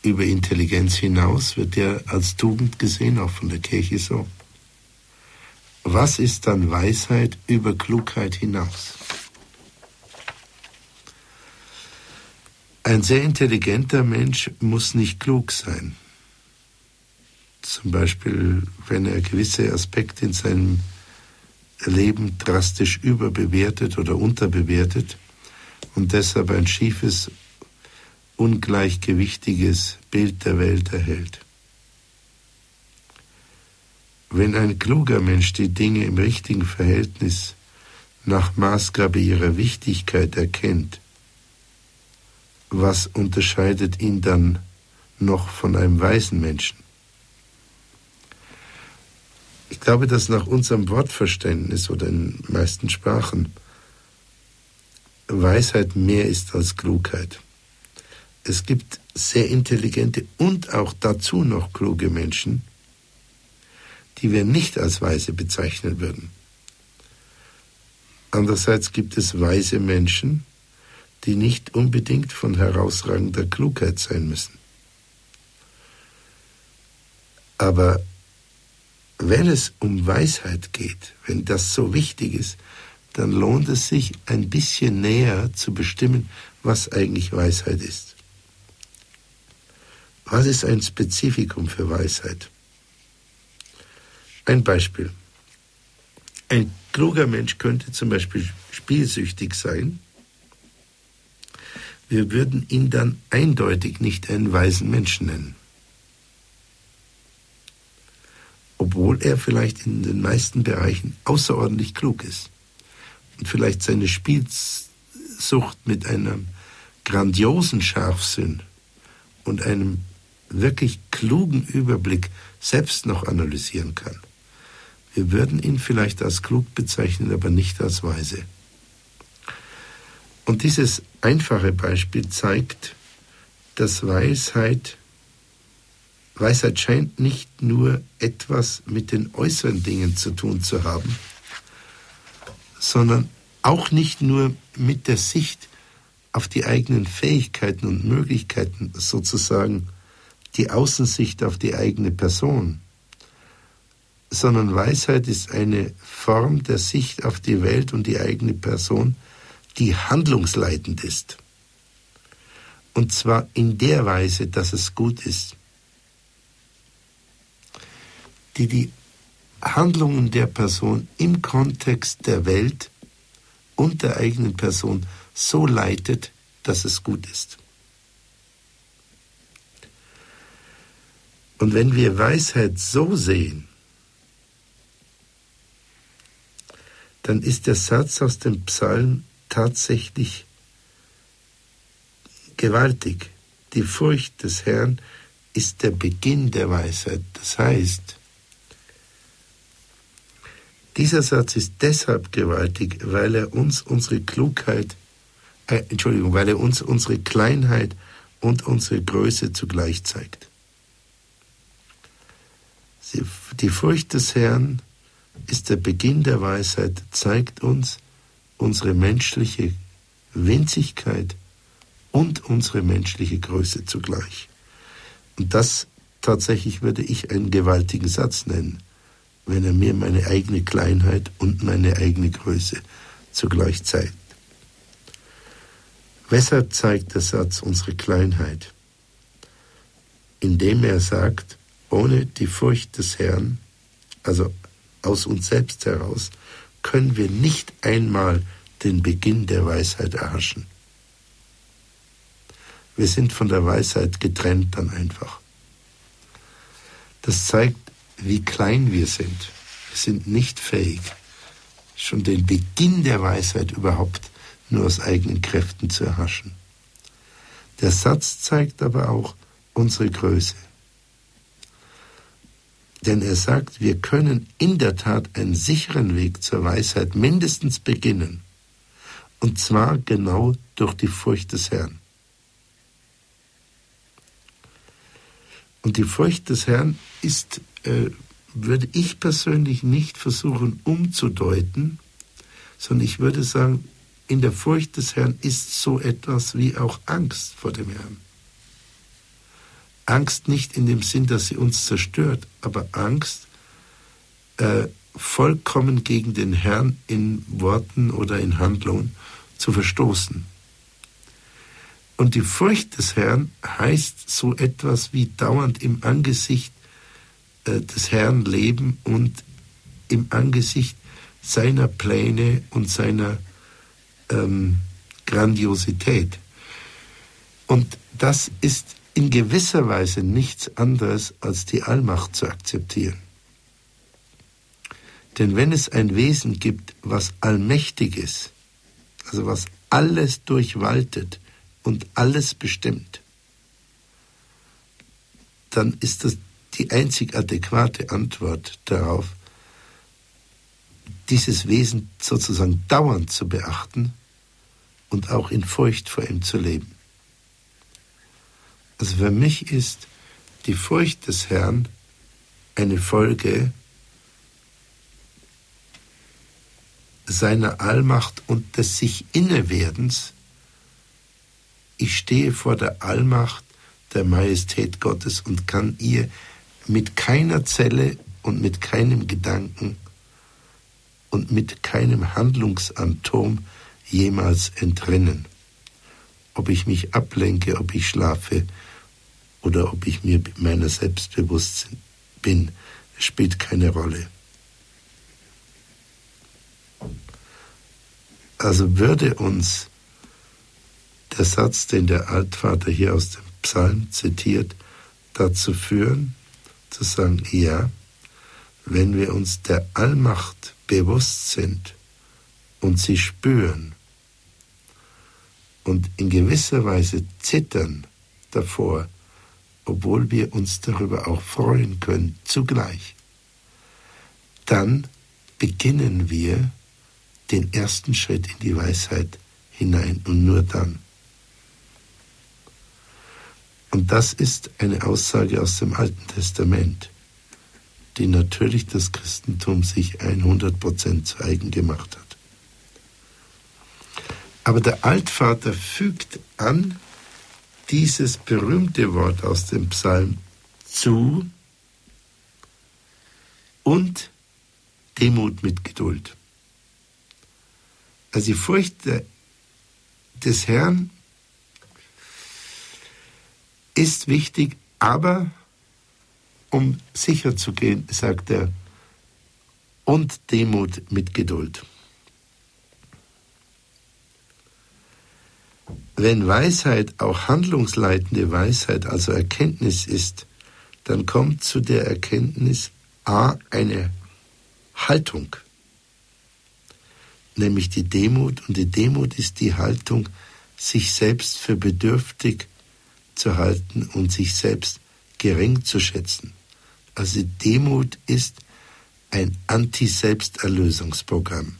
S2: über Intelligenz hinaus wird ja als Tugend gesehen, auch von der Kirche so. Was ist dann Weisheit über Klugheit hinaus? Ein sehr intelligenter Mensch muss nicht klug sein. Zum Beispiel, wenn er gewisse Aspekte in seinem Leben drastisch überbewertet oder unterbewertet und deshalb ein schiefes, ungleichgewichtiges Bild der Welt erhält. Wenn ein kluger Mensch die Dinge im richtigen Verhältnis nach Maßgabe ihrer Wichtigkeit erkennt, was unterscheidet ihn dann noch von einem weisen Menschen? Ich glaube, dass nach unserem Wortverständnis oder in meisten Sprachen Weisheit mehr ist als Klugheit. Es gibt sehr intelligente und auch dazu noch kluge Menschen, die wir nicht als weise bezeichnen würden. Andererseits gibt es weise Menschen, die nicht unbedingt von herausragender Klugheit sein müssen. Aber wenn es um Weisheit geht, wenn das so wichtig ist, dann lohnt es sich ein bisschen näher zu bestimmen, was eigentlich Weisheit ist. Was ist ein Spezifikum für Weisheit? Ein Beispiel. Ein kluger Mensch könnte zum Beispiel spielsüchtig sein. Wir würden ihn dann eindeutig nicht einen weisen Menschen nennen. obwohl er vielleicht in den meisten Bereichen außerordentlich klug ist und vielleicht seine Spielsucht mit einem grandiosen Scharfsinn und einem wirklich klugen Überblick selbst noch analysieren kann. Wir würden ihn vielleicht als klug bezeichnen, aber nicht als weise. Und dieses einfache Beispiel zeigt, dass Weisheit Weisheit scheint nicht nur etwas mit den äußeren Dingen zu tun zu haben, sondern auch nicht nur mit der Sicht auf die eigenen Fähigkeiten und Möglichkeiten, sozusagen die Außensicht auf die eigene Person, sondern Weisheit ist eine Form der Sicht auf die Welt und die eigene Person, die handlungsleitend ist. Und zwar in der Weise, dass es gut ist die die Handlungen der Person im Kontext der Welt und der eigenen Person so leitet, dass es gut ist. Und wenn wir Weisheit so sehen, dann ist der Satz aus dem Psalm tatsächlich gewaltig. Die Furcht des Herrn ist der Beginn der Weisheit. Das heißt, dieser Satz ist deshalb gewaltig, weil er uns unsere Klugheit, äh, Entschuldigung, weil er uns unsere Kleinheit und unsere Größe zugleich zeigt. Die Furcht des Herrn ist der Beginn der Weisheit, zeigt uns unsere menschliche Winzigkeit und unsere menschliche Größe zugleich. Und das tatsächlich würde ich einen gewaltigen Satz nennen wenn er mir meine eigene Kleinheit und meine eigene Größe zugleich zeigt. Weshalb zeigt der Satz unsere Kleinheit? Indem er sagt, ohne die Furcht des Herrn, also aus uns selbst heraus, können wir nicht einmal den Beginn der Weisheit erhaschen. Wir sind von der Weisheit getrennt dann einfach. Das zeigt wie klein wir sind. Wir sind nicht fähig, schon den Beginn der Weisheit überhaupt nur aus eigenen Kräften zu erhaschen. Der Satz zeigt aber auch unsere Größe. Denn er sagt, wir können in der Tat einen sicheren Weg zur Weisheit mindestens beginnen. Und zwar genau durch die Furcht des Herrn. Und die Furcht des Herrn ist, äh, würde ich persönlich nicht versuchen umzudeuten, sondern ich würde sagen, in der Furcht des Herrn ist so etwas wie auch Angst vor dem Herrn. Angst nicht in dem Sinn, dass sie uns zerstört, aber Angst äh, vollkommen gegen den Herrn in Worten oder in Handlungen zu verstoßen. Und die Furcht des Herrn heißt so etwas wie dauernd im Angesicht äh, des Herrn leben und im Angesicht seiner Pläne und seiner ähm, Grandiosität. Und das ist in gewisser Weise nichts anderes als die Allmacht zu akzeptieren. Denn wenn es ein Wesen gibt, was allmächtig ist, also was alles durchwaltet und alles bestimmt, dann ist das die einzig adäquate Antwort darauf, dieses Wesen sozusagen dauernd zu beachten und auch in Furcht vor ihm zu leben. Also für mich ist die Furcht des Herrn eine Folge seiner Allmacht und des sich Innewerdens. Ich stehe vor der Allmacht der Majestät Gottes und kann ihr mit keiner Zelle und mit keinem Gedanken und mit keinem Handlungsatom jemals entrinnen. Ob ich mich ablenke, ob ich schlafe, oder ob ich mir meiner selbst bewusst bin, spielt keine Rolle. Also würde uns der Satz, den der Altvater hier aus dem Psalm zitiert, dazu führen, zu sagen, ja, wenn wir uns der Allmacht bewusst sind und sie spüren und in gewisser Weise zittern davor, obwohl wir uns darüber auch freuen können, zugleich. Dann beginnen wir den ersten Schritt in die Weisheit hinein und nur dann. Und das ist eine Aussage aus dem Alten Testament, die natürlich das Christentum sich 100% zu eigen gemacht hat. Aber der Altvater fügt an, dieses berühmte Wort aus dem Psalm zu und Demut mit Geduld. Also die Furcht des Herrn ist wichtig, aber um sicher zu gehen, sagt er, und Demut mit Geduld. Wenn Weisheit auch handlungsleitende Weisheit, also Erkenntnis ist, dann kommt zu der Erkenntnis A eine Haltung, nämlich die Demut. Und die Demut ist die Haltung, sich selbst für bedürftig zu halten und sich selbst gering zu schätzen. Also Demut ist ein Anti-Selbsterlösungsprogramm.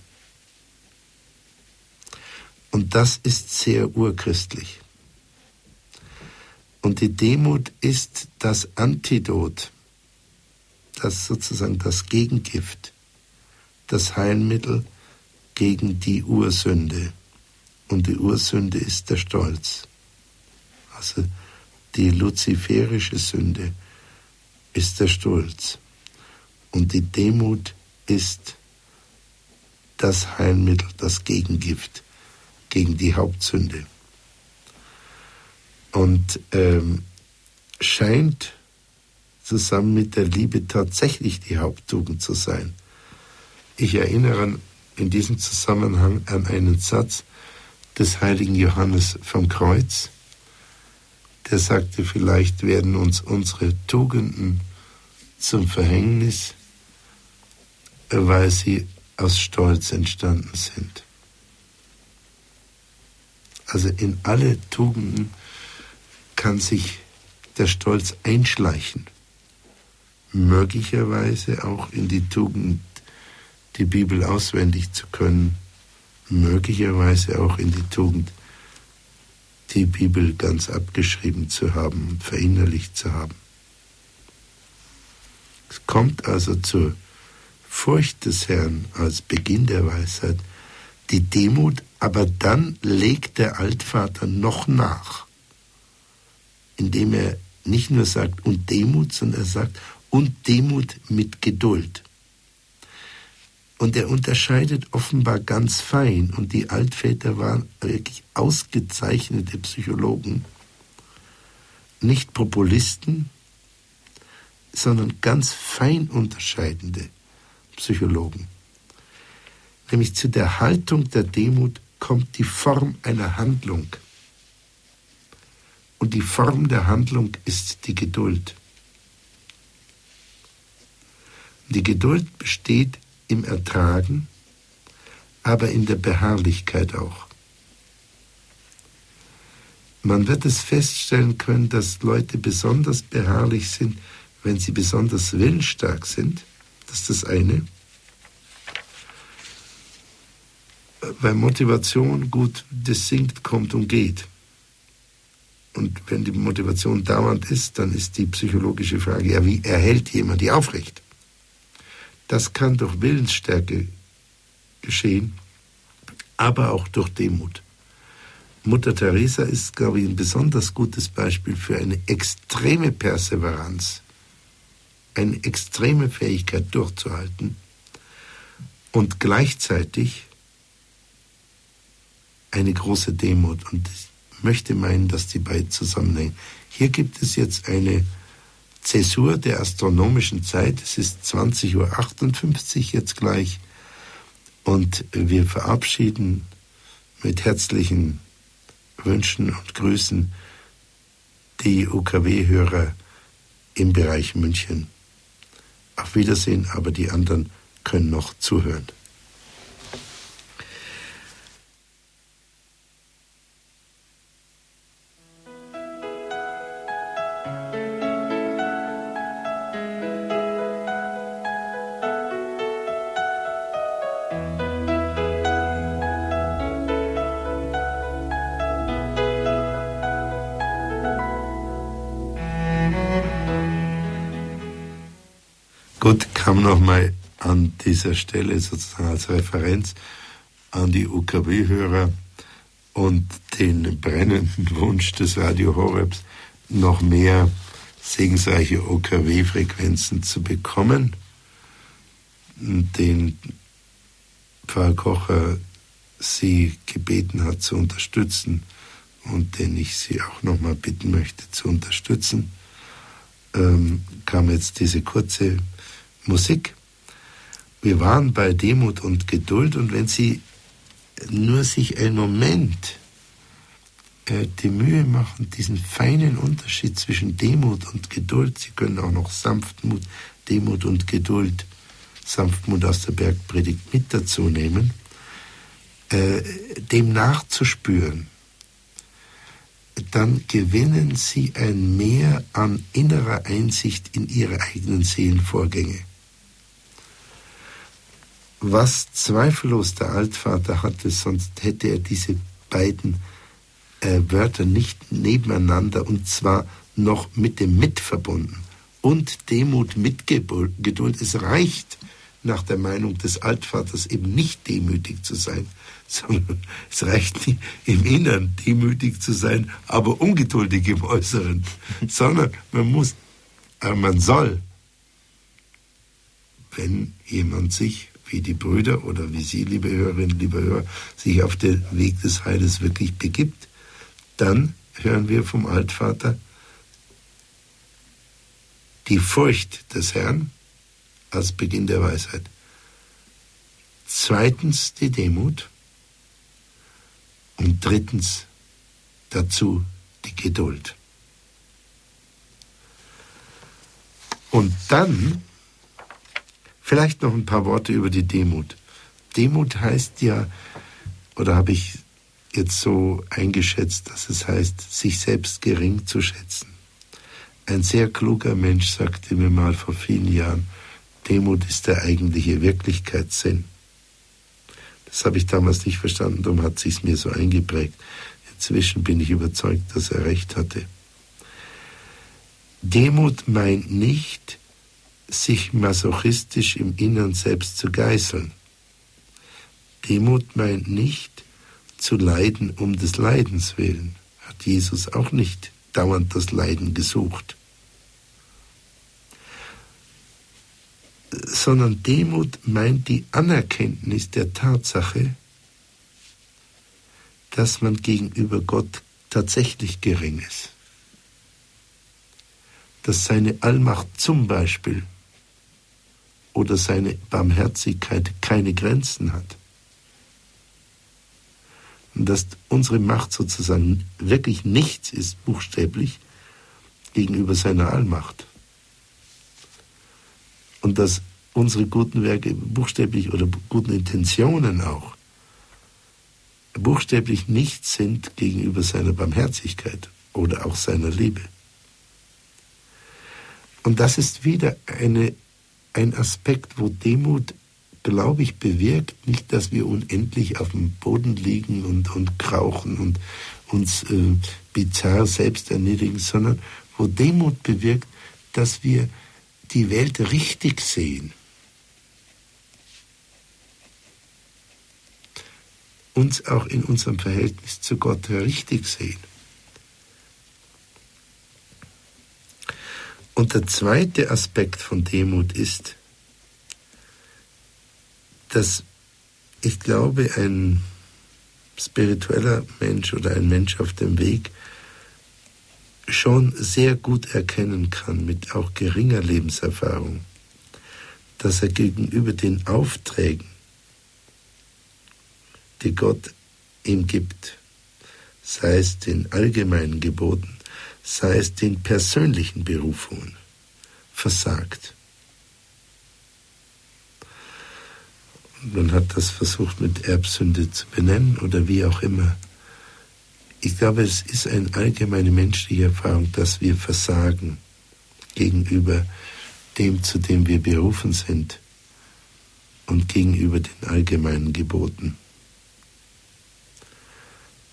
S2: Und das ist sehr urchristlich. Und die Demut ist das Antidot, das sozusagen das Gegengift, das Heilmittel gegen die Ursünde. Und die Ursünde ist der Stolz. Also die luziferische Sünde ist der Stolz. Und die Demut ist das Heilmittel, das Gegengift gegen die Hauptsünde. Und ähm, scheint zusammen mit der Liebe tatsächlich die Haupttugend zu sein. Ich erinnere in diesem Zusammenhang an einen Satz des heiligen Johannes vom Kreuz, der sagte, vielleicht werden uns unsere Tugenden zum Verhängnis, weil sie aus Stolz entstanden sind. Also in alle Tugenden kann sich der Stolz einschleichen. Möglicherweise auch in die Tugend, die Bibel auswendig zu können. Möglicherweise auch in die Tugend, die Bibel ganz abgeschrieben zu haben und verinnerlicht zu haben. Es kommt also zur Furcht des Herrn als Beginn der Weisheit, die Demut, aber dann legt der Altvater noch nach, indem er nicht nur sagt und Demut, sondern er sagt und Demut mit Geduld. Und er unterscheidet offenbar ganz fein, und die Altväter waren wirklich ausgezeichnete Psychologen, nicht Populisten, sondern ganz fein unterscheidende Psychologen. Nämlich zu der Haltung der Demut kommt die Form einer Handlung. Und die Form der Handlung ist die Geduld. Die Geduld besteht im Ertragen, aber in der Beharrlichkeit auch. Man wird es feststellen können, dass Leute besonders beharrlich sind, wenn sie besonders willensstark sind. Das ist das eine. Weil Motivation gut, das sinkt, kommt und geht. Und wenn die Motivation dauernd ist, dann ist die psychologische Frage, ja, wie erhält jemand die aufrecht? Das kann durch Willensstärke geschehen, aber auch durch Demut. Mutter Teresa ist, glaube ich, ein besonders gutes Beispiel für eine extreme Perseveranz, eine extreme Fähigkeit durchzuhalten und gleichzeitig eine große Demut. Und ich möchte meinen, dass die beiden zusammenhängen. Hier gibt es jetzt eine Zäsur der astronomischen Zeit. Es ist 20.58 Uhr jetzt gleich. Und wir verabschieden mit herzlichen Wünschen und Grüßen die UKW-Hörer im Bereich München. Auf Wiedersehen, aber die anderen können noch zuhören. Nochmal an dieser Stelle sozusagen als Referenz an die UKW-Hörer und den brennenden Wunsch des Radio Horebs, noch mehr segensreiche OKW-Frequenzen zu bekommen, den Pfarrer Kocher Sie gebeten hat zu unterstützen und den ich Sie auch nochmal bitten möchte zu unterstützen, ähm, kam jetzt diese kurze Musik. Wir waren bei Demut und Geduld und wenn Sie nur sich einen Moment äh, die Mühe machen, diesen feinen Unterschied zwischen Demut und Geduld, Sie können auch noch Sanftmut, Demut und Geduld, Sanftmut aus der Bergpredigt mit dazu nehmen, äh, dem nachzuspüren, dann gewinnen Sie ein Mehr an innerer Einsicht in Ihre eigenen Seelenvorgänge was zweifellos der Altvater hatte, sonst hätte er diese beiden äh, Wörter nicht nebeneinander und zwar noch mit dem Mit verbunden. Und Demut mit Geduld. Es reicht nach der Meinung des Altvaters eben nicht demütig zu sein, sondern es reicht nicht im Inneren demütig zu sein, aber ungeduldig im Äußeren, sondern man muss, äh, man soll, wenn jemand sich wie die Brüder oder wie Sie, liebe Hörerinnen, liebe Hörer, sich auf den Weg des Heiles wirklich begibt, dann hören wir vom Altvater die Furcht des Herrn als Beginn der Weisheit. Zweitens die Demut und drittens dazu die Geduld. Und dann Vielleicht noch ein paar Worte über die Demut. Demut heißt ja, oder habe ich jetzt so eingeschätzt, dass es heißt, sich selbst gering zu schätzen. Ein sehr kluger Mensch sagte mir mal vor vielen Jahren, Demut ist der eigentliche Wirklichkeitssinn. Das habe ich damals nicht verstanden, darum hat sich mir so eingeprägt. Inzwischen bin ich überzeugt, dass er recht hatte. Demut meint nicht, sich masochistisch im Innern selbst zu geißeln. Demut meint nicht, zu leiden um des Leidens willen. Hat Jesus auch nicht dauernd das Leiden gesucht. Sondern Demut meint die Anerkenntnis der Tatsache, dass man gegenüber Gott tatsächlich gering ist. Dass seine Allmacht zum Beispiel oder seine Barmherzigkeit keine Grenzen hat dass unsere Macht sozusagen wirklich nichts ist, buchstäblich, gegenüber seiner Allmacht. Und dass unsere guten Werke buchstäblich oder guten Intentionen auch buchstäblich nichts sind gegenüber seiner Barmherzigkeit oder auch seiner Liebe. Und das ist wieder eine, ein Aspekt, wo Demut glaube ich, bewirkt nicht, dass wir unendlich auf dem Boden liegen und, und krauchen und uns äh, bizarr selbst erniedrigen, sondern wo Demut bewirkt, dass wir die Welt richtig sehen. Uns auch in unserem Verhältnis zu Gott richtig sehen. Und der zweite Aspekt von Demut ist, dass ich glaube, ein spiritueller Mensch oder ein Mensch auf dem Weg schon sehr gut erkennen kann, mit auch geringer Lebenserfahrung, dass er gegenüber den Aufträgen, die Gott ihm gibt, sei es den allgemeinen Geboten, sei es den persönlichen Berufungen, versagt. Man hat das versucht mit Erbsünde zu benennen oder wie auch immer. Ich glaube, es ist eine allgemeine menschliche Erfahrung, dass wir versagen gegenüber dem, zu dem wir berufen sind und gegenüber den allgemeinen Geboten.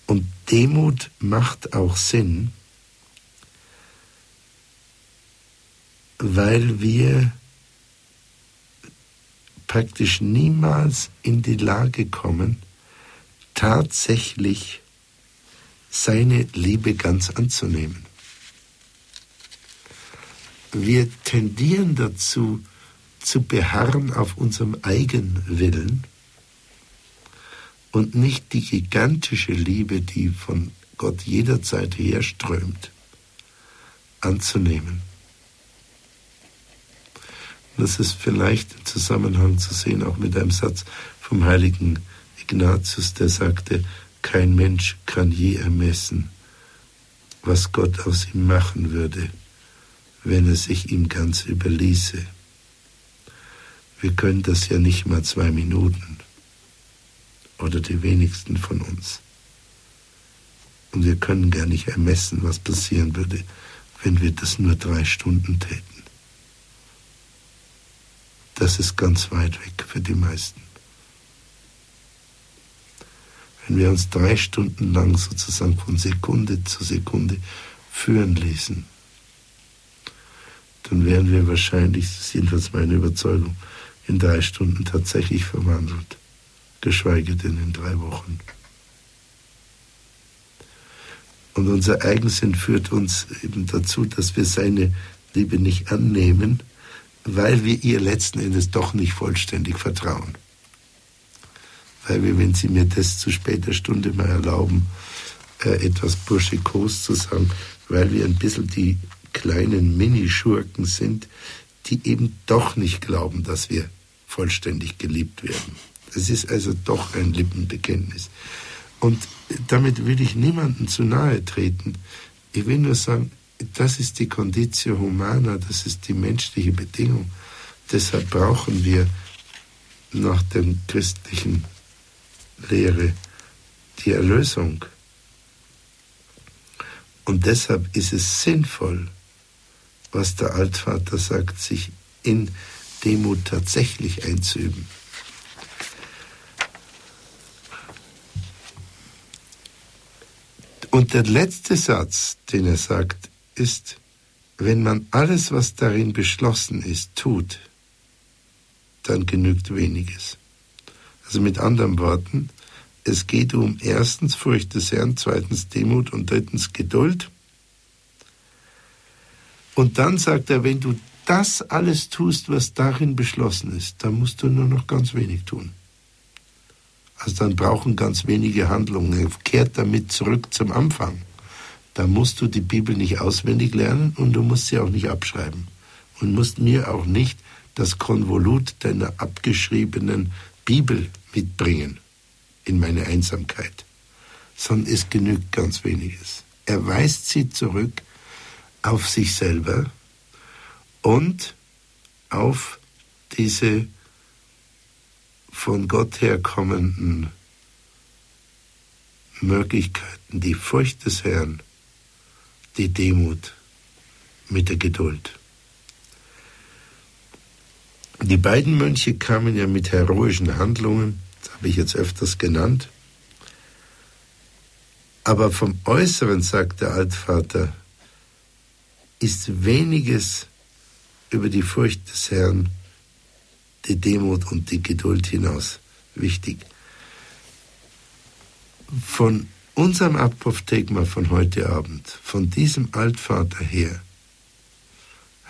S2: Und Demut macht auch Sinn, weil wir praktisch niemals in die Lage kommen, tatsächlich seine Liebe ganz anzunehmen. Wir tendieren dazu, zu beharren auf unserem eigenen Willen und nicht die gigantische Liebe, die von Gott jederzeit herströmt, anzunehmen. Das ist vielleicht im Zusammenhang zu sehen, auch mit einem Satz vom heiligen Ignatius, der sagte, kein Mensch kann je ermessen, was Gott aus ihm machen würde, wenn er sich ihm ganz überließe. Wir können das ja nicht mal zwei Minuten oder die wenigsten von uns. Und wir können gar nicht ermessen, was passieren würde, wenn wir das nur drei Stunden täten das ist ganz weit weg für die meisten. Wenn wir uns drei Stunden lang sozusagen von Sekunde zu Sekunde führen ließen, dann wären wir wahrscheinlich, das ist jedenfalls meine Überzeugung, in drei Stunden tatsächlich verwandelt, geschweige denn in drei Wochen. Und unser Eigensinn führt uns eben dazu, dass wir seine Liebe nicht annehmen, weil wir ihr letzten Endes doch nicht vollständig vertrauen. Weil wir, wenn Sie mir das zu später Stunde mal erlauben, äh, etwas burschikos zu sagen, weil wir ein bisschen die kleinen Minischurken sind, die eben doch nicht glauben, dass wir vollständig geliebt werden. Das ist also doch ein Lippenbekenntnis. Und damit will ich niemandem zu nahe treten. Ich will nur sagen, das ist die Conditio Humana, das ist die menschliche Bedingung, deshalb brauchen wir nach der christlichen Lehre die Erlösung. Und deshalb ist es sinnvoll, was der Altvater sagt, sich in Demut tatsächlich einzuüben. Und der letzte Satz, den er sagt, ist, wenn man alles, was darin beschlossen ist, tut, dann genügt weniges. Also mit anderen Worten, es geht um erstens Furcht des Herrn, zweitens Demut und drittens Geduld. Und dann sagt er, wenn du das alles tust, was darin beschlossen ist, dann musst du nur noch ganz wenig tun. Also dann brauchen ganz wenige Handlungen. Kehrt damit zurück zum Anfang. Da musst du die Bibel nicht auswendig lernen und du musst sie auch nicht abschreiben. Und musst mir auch nicht das Konvolut deiner abgeschriebenen Bibel mitbringen in meine Einsamkeit, sondern es genügt ganz weniges. Er weist sie zurück auf sich selber und auf diese von Gott her kommenden Möglichkeiten, die Furcht des Herrn, die Demut mit der Geduld. Die beiden Mönche kamen ja mit heroischen Handlungen, das habe ich jetzt öfters genannt, aber vom Äußeren, sagt der Altvater, ist weniges über die Furcht des Herrn die Demut und die Geduld hinaus wichtig. Von unserem Apophthegma von heute Abend, von diesem Altvater her,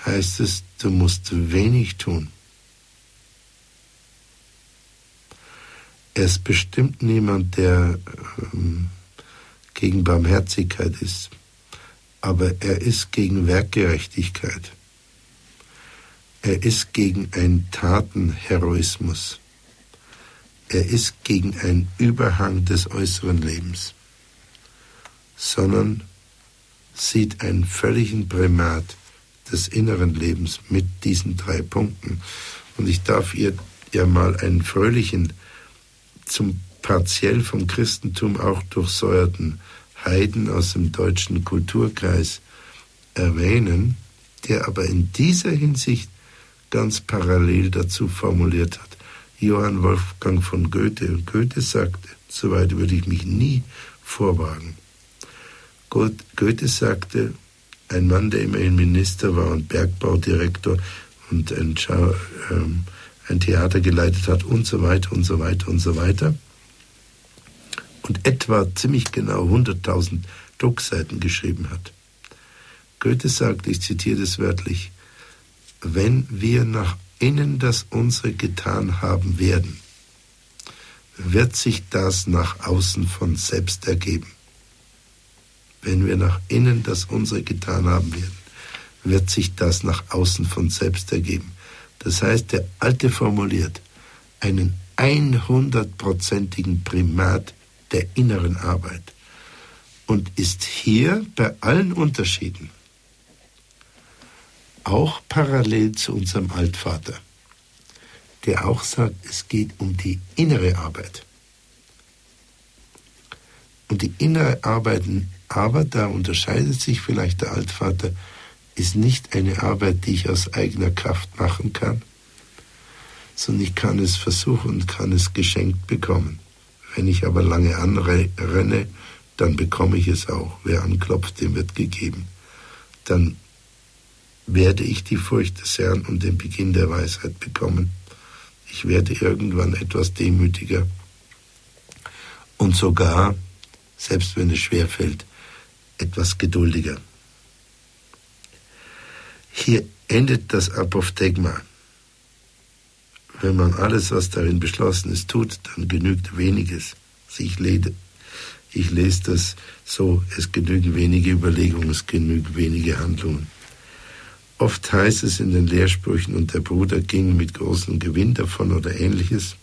S2: heißt es, du musst wenig tun. Er ist bestimmt niemand, der ähm, gegen Barmherzigkeit ist, aber er ist gegen Werkgerechtigkeit. Er ist gegen einen Tatenheroismus. Er ist gegen einen Überhang des äußeren Lebens, sondern sieht einen völligen Primat des inneren Lebens mit diesen drei Punkten. Und ich darf ihr ja mal einen fröhlichen, zum partiell vom Christentum auch durchsäuerten Heiden aus dem deutschen Kulturkreis erwähnen, der aber in dieser Hinsicht ganz parallel dazu formuliert hat. Johann Wolfgang von Goethe. Und Goethe sagte, so weit würde ich mich nie vorwagen. Goethe sagte, ein Mann, der immerhin Minister war und Bergbaudirektor und ein, ähm, ein Theater geleitet hat und so weiter und so weiter und so weiter. Und etwa ziemlich genau 100.000 Druckseiten geschrieben hat. Goethe sagt, ich zitiere das wörtlich, wenn wir nach innen das unsere getan haben werden, wird sich das nach außen von selbst ergeben. Wenn wir nach innen das unsere getan haben werden, wird sich das nach außen von selbst ergeben. Das heißt, der Alte formuliert einen 100%igen Primat der inneren Arbeit und ist hier bei allen Unterschieden auch parallel zu unserem Altvater, der auch sagt, es geht um die innere Arbeit. Und die innere Arbeit, aber da unterscheidet sich vielleicht der Altvater, ist nicht eine Arbeit, die ich aus eigener Kraft machen kann, sondern ich kann es versuchen und kann es geschenkt bekommen. Wenn ich aber lange anrenne, dann bekomme ich es auch. Wer anklopft, dem wird gegeben. Dann werde ich die Furcht des Herrn und den Beginn der Weisheit bekommen. Ich werde irgendwann etwas demütiger und sogar, selbst wenn es schwer fällt, etwas geduldiger. Hier endet das Apophthegma. Wenn man alles, was darin beschlossen ist, tut, dann genügt weniges. Ich lese, ich lese das so, es genügen wenige Überlegungen, es genügen wenige Handlungen. Oft heißt es in den Lehrsprüchen, und der Bruder ging mit großem Gewinn davon oder ähnliches.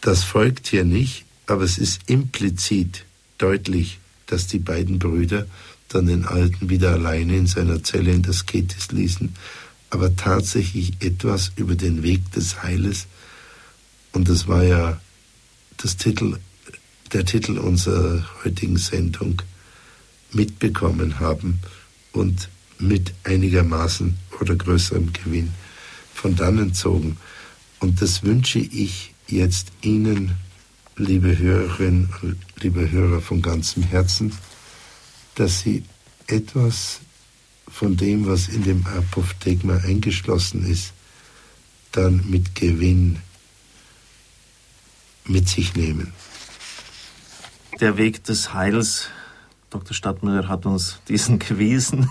S2: Das folgt hier nicht, aber es ist implizit deutlich, dass die beiden Brüder dann den Alten wieder alleine in seiner Zelle in das Ketis ließen, aber tatsächlich etwas über den Weg des Heiles. Und das war ja das Titel, der Titel unserer heutigen Sendung mitbekommen haben und mit einigermaßen oder größerem Gewinn von dannen zogen. Und das wünsche ich jetzt Ihnen, liebe Hörerinnen liebe Hörer von ganzem Herzen, dass Sie etwas von dem, was in dem Apophthegma eingeschlossen ist, dann mit Gewinn mit sich nehmen.
S1: Der Weg des Heils, Dr. Stadtmüller hat uns diesen gewiesen.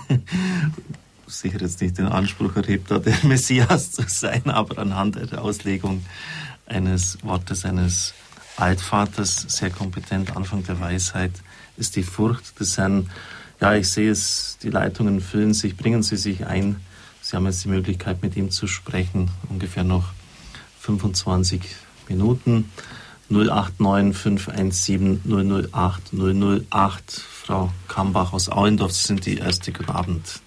S1: Sicher jetzt nicht den Anspruch erhebt hat, der Messias zu sein, aber anhand der Auslegung eines Wortes eines Altvaters, sehr kompetent, Anfang der Weisheit, ist die Furcht des Herrn ja, ich sehe es, die Leitungen füllen sich, bringen Sie sich ein. Sie haben jetzt die Möglichkeit, mit ihm zu sprechen. Ungefähr noch 25 Minuten. 089 517 008 008. Frau Kambach aus Auendorf, Sie sind die erste. Guten Abend.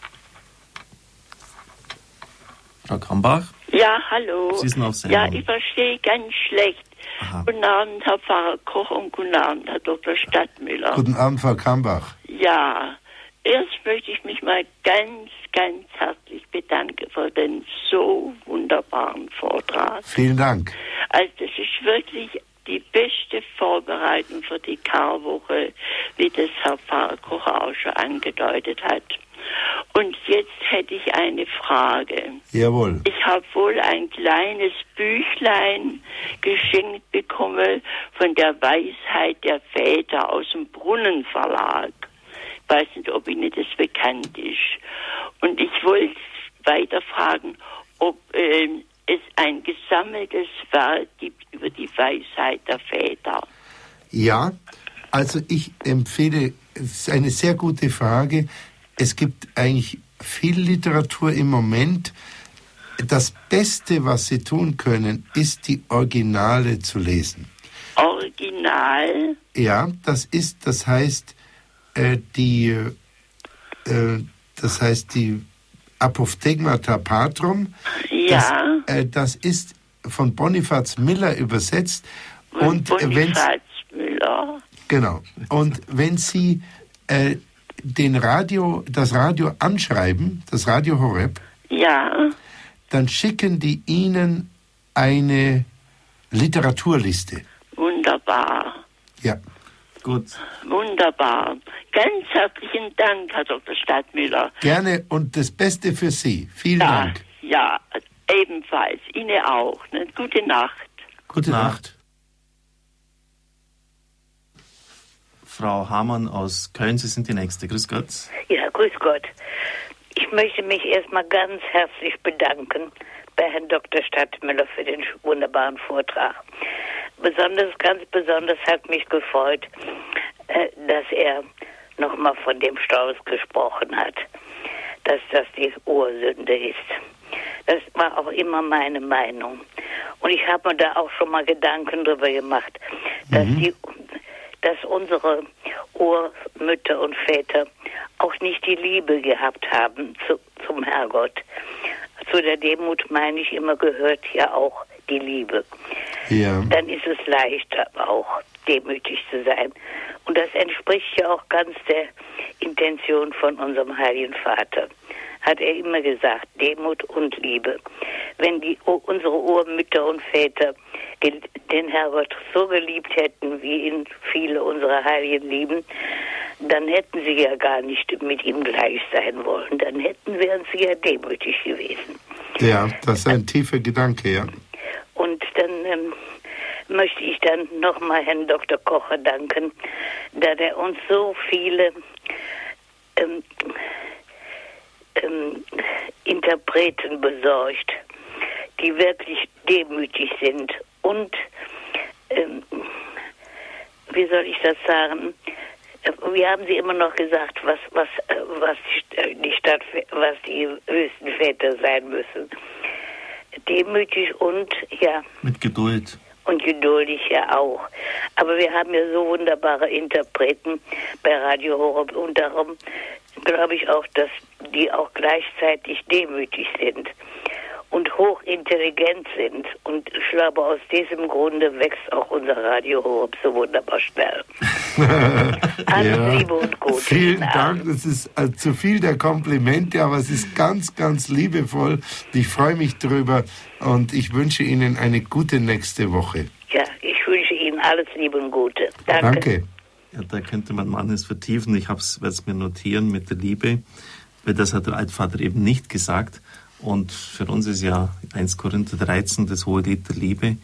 S1: Frau Kambach?
S3: Ja, hallo.
S1: Sie sind auf Sendung.
S3: Ja, ich verstehe ganz schlecht. Aha. Guten Abend, Herr Pfarrer Koch und guten Abend, Herr Dr. Stadtmüller.
S2: Guten Abend, Frau Kambach.
S3: Ja, erst möchte ich mich mal ganz, ganz herzlich bedanken für den so wunderbaren Vortrag.
S2: Vielen Dank.
S3: Also das ist wirklich die beste Vorbereitung für die Karwoche, wie das Herr Pfarrer Kocher auch schon angedeutet hat. Und jetzt hätte ich eine Frage.
S2: Jawohl.
S3: Ich habe wohl ein kleines Büchlein geschenkt bekommen von der Weisheit der Väter aus dem Brunnenverlag. Ich weiß nicht, ob Ihnen das bekannt ist. Und ich wollte weiter fragen, ob äh, es ein gesammeltes Werk gibt über die Weisheit der Väter.
S2: Ja, also ich empfehle, es ist eine sehr gute Frage es gibt eigentlich viel Literatur im Moment. Das Beste, was Sie tun können, ist die Originale zu lesen.
S3: Original?
S2: Ja, das ist, das heißt, äh, die, äh, das heißt, die Apophthegmata Patrum.
S3: Ja.
S2: Das, äh, das ist von Bonifaz Miller übersetzt.
S3: Von und Bonifaz Miller.
S2: Genau. Und wenn Sie äh, den Radio, das Radio anschreiben, das Radio Horeb,
S3: ja.
S2: dann schicken die Ihnen eine Literaturliste.
S3: Wunderbar.
S2: Ja.
S1: Gut.
S3: Wunderbar. Ganz herzlichen Dank, Herr Dr. Stadtmüller.
S2: Gerne und das Beste für Sie. Vielen
S3: ja,
S2: Dank.
S3: Ja, ebenfalls. Ihnen auch. Ne? Gute Nacht.
S2: Gute Nacht.
S1: Frau Hamann aus Köln, Sie sind die Nächste. Grüß Gott.
S4: Ja, grüß Gott. Ich möchte mich erstmal ganz herzlich bedanken bei Herrn Dr. Stadtmüller für den wunderbaren Vortrag. Besonders, ganz besonders hat mich gefreut, äh, dass er nochmal von dem Stolz gesprochen hat, dass das die Ursünde ist. Das war auch immer meine Meinung. Und ich habe mir da auch schon mal Gedanken darüber gemacht, dass mhm. die dass unsere Urmütter und Väter auch nicht die Liebe gehabt haben zu, zum Herrgott. Zu der Demut, meine ich, immer gehört ja auch die Liebe.
S2: Ja.
S4: Dann ist es leichter auch demütig zu sein. Und das entspricht ja auch ganz der Intention von unserem Heiligen Vater. Hat er immer gesagt, Demut und Liebe. Wenn die, unsere Urmütter und Väter den Herrgott so geliebt hätten, wie ihn viele unserer Heiligen lieben, dann hätten sie ja gar nicht mit ihm gleich sein wollen. Dann hätten, wären sie ja demütig gewesen.
S2: Ja, das ist ein tiefer Gedanke, ja.
S4: Und dann ähm, möchte ich dann nochmal Herrn Dr. Kocher danken, da der uns so viele ähm, ähm, Interpreten besorgt, die wirklich demütig sind und ähm, wie soll ich das sagen? Wir haben sie immer noch gesagt, was was was die Stadt, was die höchsten Väter sein müssen. Demütig und ja.
S1: Mit Geduld.
S4: Und geduldig ja auch. Aber wir haben ja so wunderbare Interpreten bei Radio Horeb und darum glaube ich auch, dass die auch gleichzeitig demütig sind und hochintelligent sind. Und ich glaube, aus diesem Grunde wächst auch unser Radio Horeb so wunderbar schnell. Alles ja. Liebe und Gute.
S2: Vielen Dank. Das ist äh, zu viel der Komplimente, aber es ist ganz, ganz liebevoll. Ich freue mich drüber und ich wünsche Ihnen eine gute nächste Woche.
S4: Ja, ich wünsche Ihnen alles Liebe und Gute.
S2: Danke. Danke.
S1: Ja, da könnte man manches vertiefen. Ich werde es mir notieren mit der Liebe, weil das hat der Altvater eben nicht gesagt. Und für uns ist ja 1 Korinther 13 das hohe Lied der Liebe.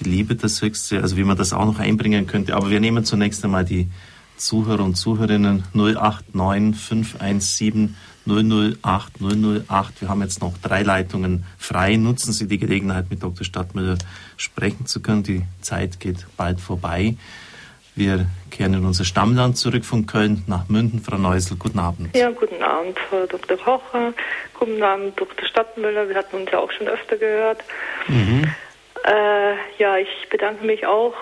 S1: Die Liebe das Höchste, also wie man das auch noch einbringen könnte. Aber wir nehmen zunächst einmal die Zuhörer und Zuhörerinnen 089 517 008 008. Wir haben jetzt noch drei Leitungen frei. Nutzen Sie die Gelegenheit, mit Dr. Stadtmüller sprechen zu können. Die Zeit geht bald vorbei. Wir kehren in unser Stammland zurück von Köln nach Münden. Frau Neusel, guten Abend.
S5: Ja, guten Abend, Frau Dr. Kocher. Guten Abend, Dr. Stadtmüller. Wir hatten uns ja auch schon öfter gehört. Mhm. Äh, ja, ich bedanke mich auch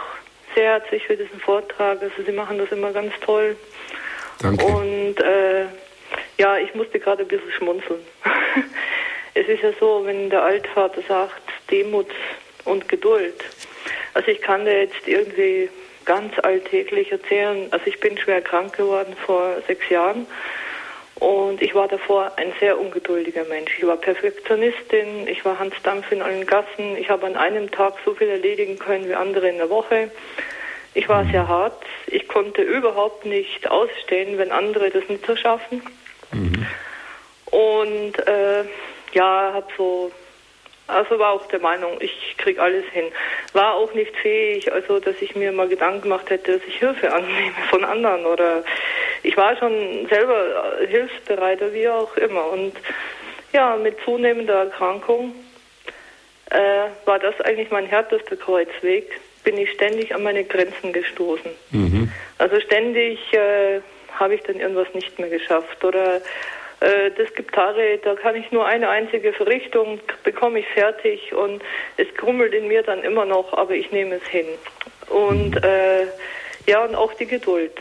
S5: sehr herzlich für diesen Vortrag. Also Sie machen das immer ganz toll.
S2: Danke.
S5: Und äh, ja, ich musste gerade ein bisschen schmunzeln. es ist ja so, wenn der Altvater sagt, Demut und Geduld. Also ich kann da jetzt irgendwie ganz alltäglich erzählen. Also ich bin schwer krank geworden vor sechs Jahren und ich war davor ein sehr ungeduldiger Mensch. Ich war Perfektionistin, ich war Hans Dampf in allen Gassen. Ich habe an einem Tag so viel erledigen können wie andere in der Woche. Ich war sehr hart. Ich konnte überhaupt nicht ausstehen, wenn andere das nicht so schaffen. Mhm. Und äh, ja, habe so also war auch der Meinung, ich kriege alles hin. War auch nicht fähig, also dass ich mir mal Gedanken gemacht hätte, dass ich Hilfe annehme von anderen oder ich war schon selber hilfsbereiter, wie auch immer. Und ja, mit zunehmender Erkrankung äh, war das eigentlich mein härtester Kreuzweg. Bin ich ständig an meine Grenzen gestoßen. Mhm. Also ständig äh, habe ich dann irgendwas nicht mehr geschafft oder äh, das gibt Tage, da kann ich nur eine einzige Verrichtung, bekomme ich fertig und es grummelt in mir dann immer noch, aber ich nehme es hin. Und mhm. äh, ja, und auch die Geduld.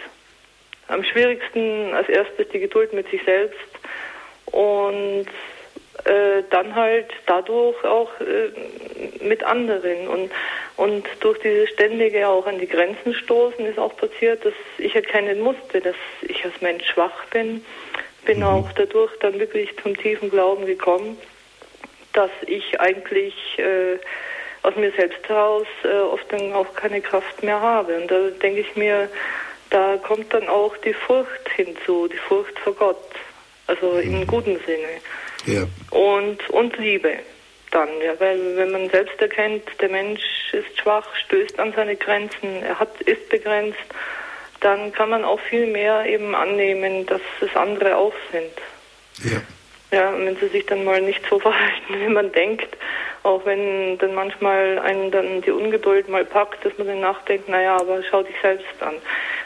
S5: Am schwierigsten als erstes die Geduld mit sich selbst und äh, dann halt dadurch auch äh, mit anderen und und durch dieses ständige auch an die Grenzen stoßen ist auch passiert, dass ich erkennen musste, dass ich als Mensch schwach bin bin mhm. auch dadurch dann wirklich zum tiefen Glauben gekommen, dass ich eigentlich äh, aus mir selbst heraus äh, oft dann auch keine Kraft mehr habe. Und da denke ich mir, da kommt dann auch die Furcht hinzu, die Furcht vor Gott, also mhm. im guten Sinne. Ja. Und, und Liebe dann, ja, weil wenn man selbst erkennt, der Mensch ist schwach, stößt an seine Grenzen, er hat, ist begrenzt dann kann man auch viel mehr eben annehmen, dass es andere auch sind. Ja. Ja, und wenn sie sich dann mal nicht so verhalten, wie man denkt, auch wenn dann manchmal einen dann die Ungeduld mal packt, dass man dann nachdenkt, naja, aber schau dich selbst an.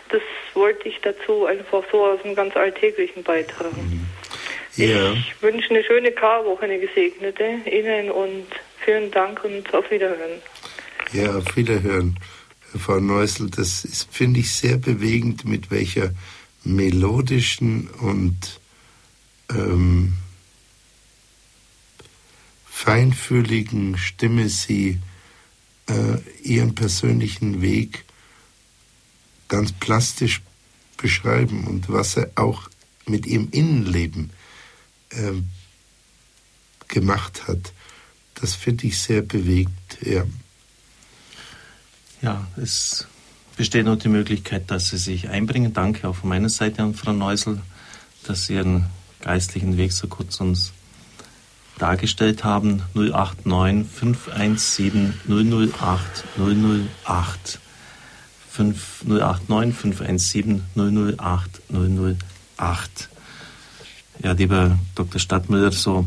S5: Das wollte ich dazu einfach so aus einem ganz alltäglichen beitragen. Mhm. Ja. Ich wünsche eine schöne Karwoche, eine gesegnete Ihnen und vielen Dank und auf Wiederhören.
S2: Ja, auf Wiederhören. Frau Neusel, das ist, finde ich, sehr bewegend, mit welcher melodischen und ähm, feinfühligen Stimme Sie äh, Ihren persönlichen Weg ganz plastisch beschreiben und was er auch mit Ihrem Innenleben äh, gemacht hat. Das finde ich sehr bewegt. Ja.
S1: Ja, es besteht noch die Möglichkeit, dass Sie sich einbringen. Danke auch von meiner Seite an Frau Neusel, dass Sie Ihren geistlichen Weg so kurz uns dargestellt haben. 089 517 008 008 089 517 008 008. Ja, lieber Dr. Stadtmüller, so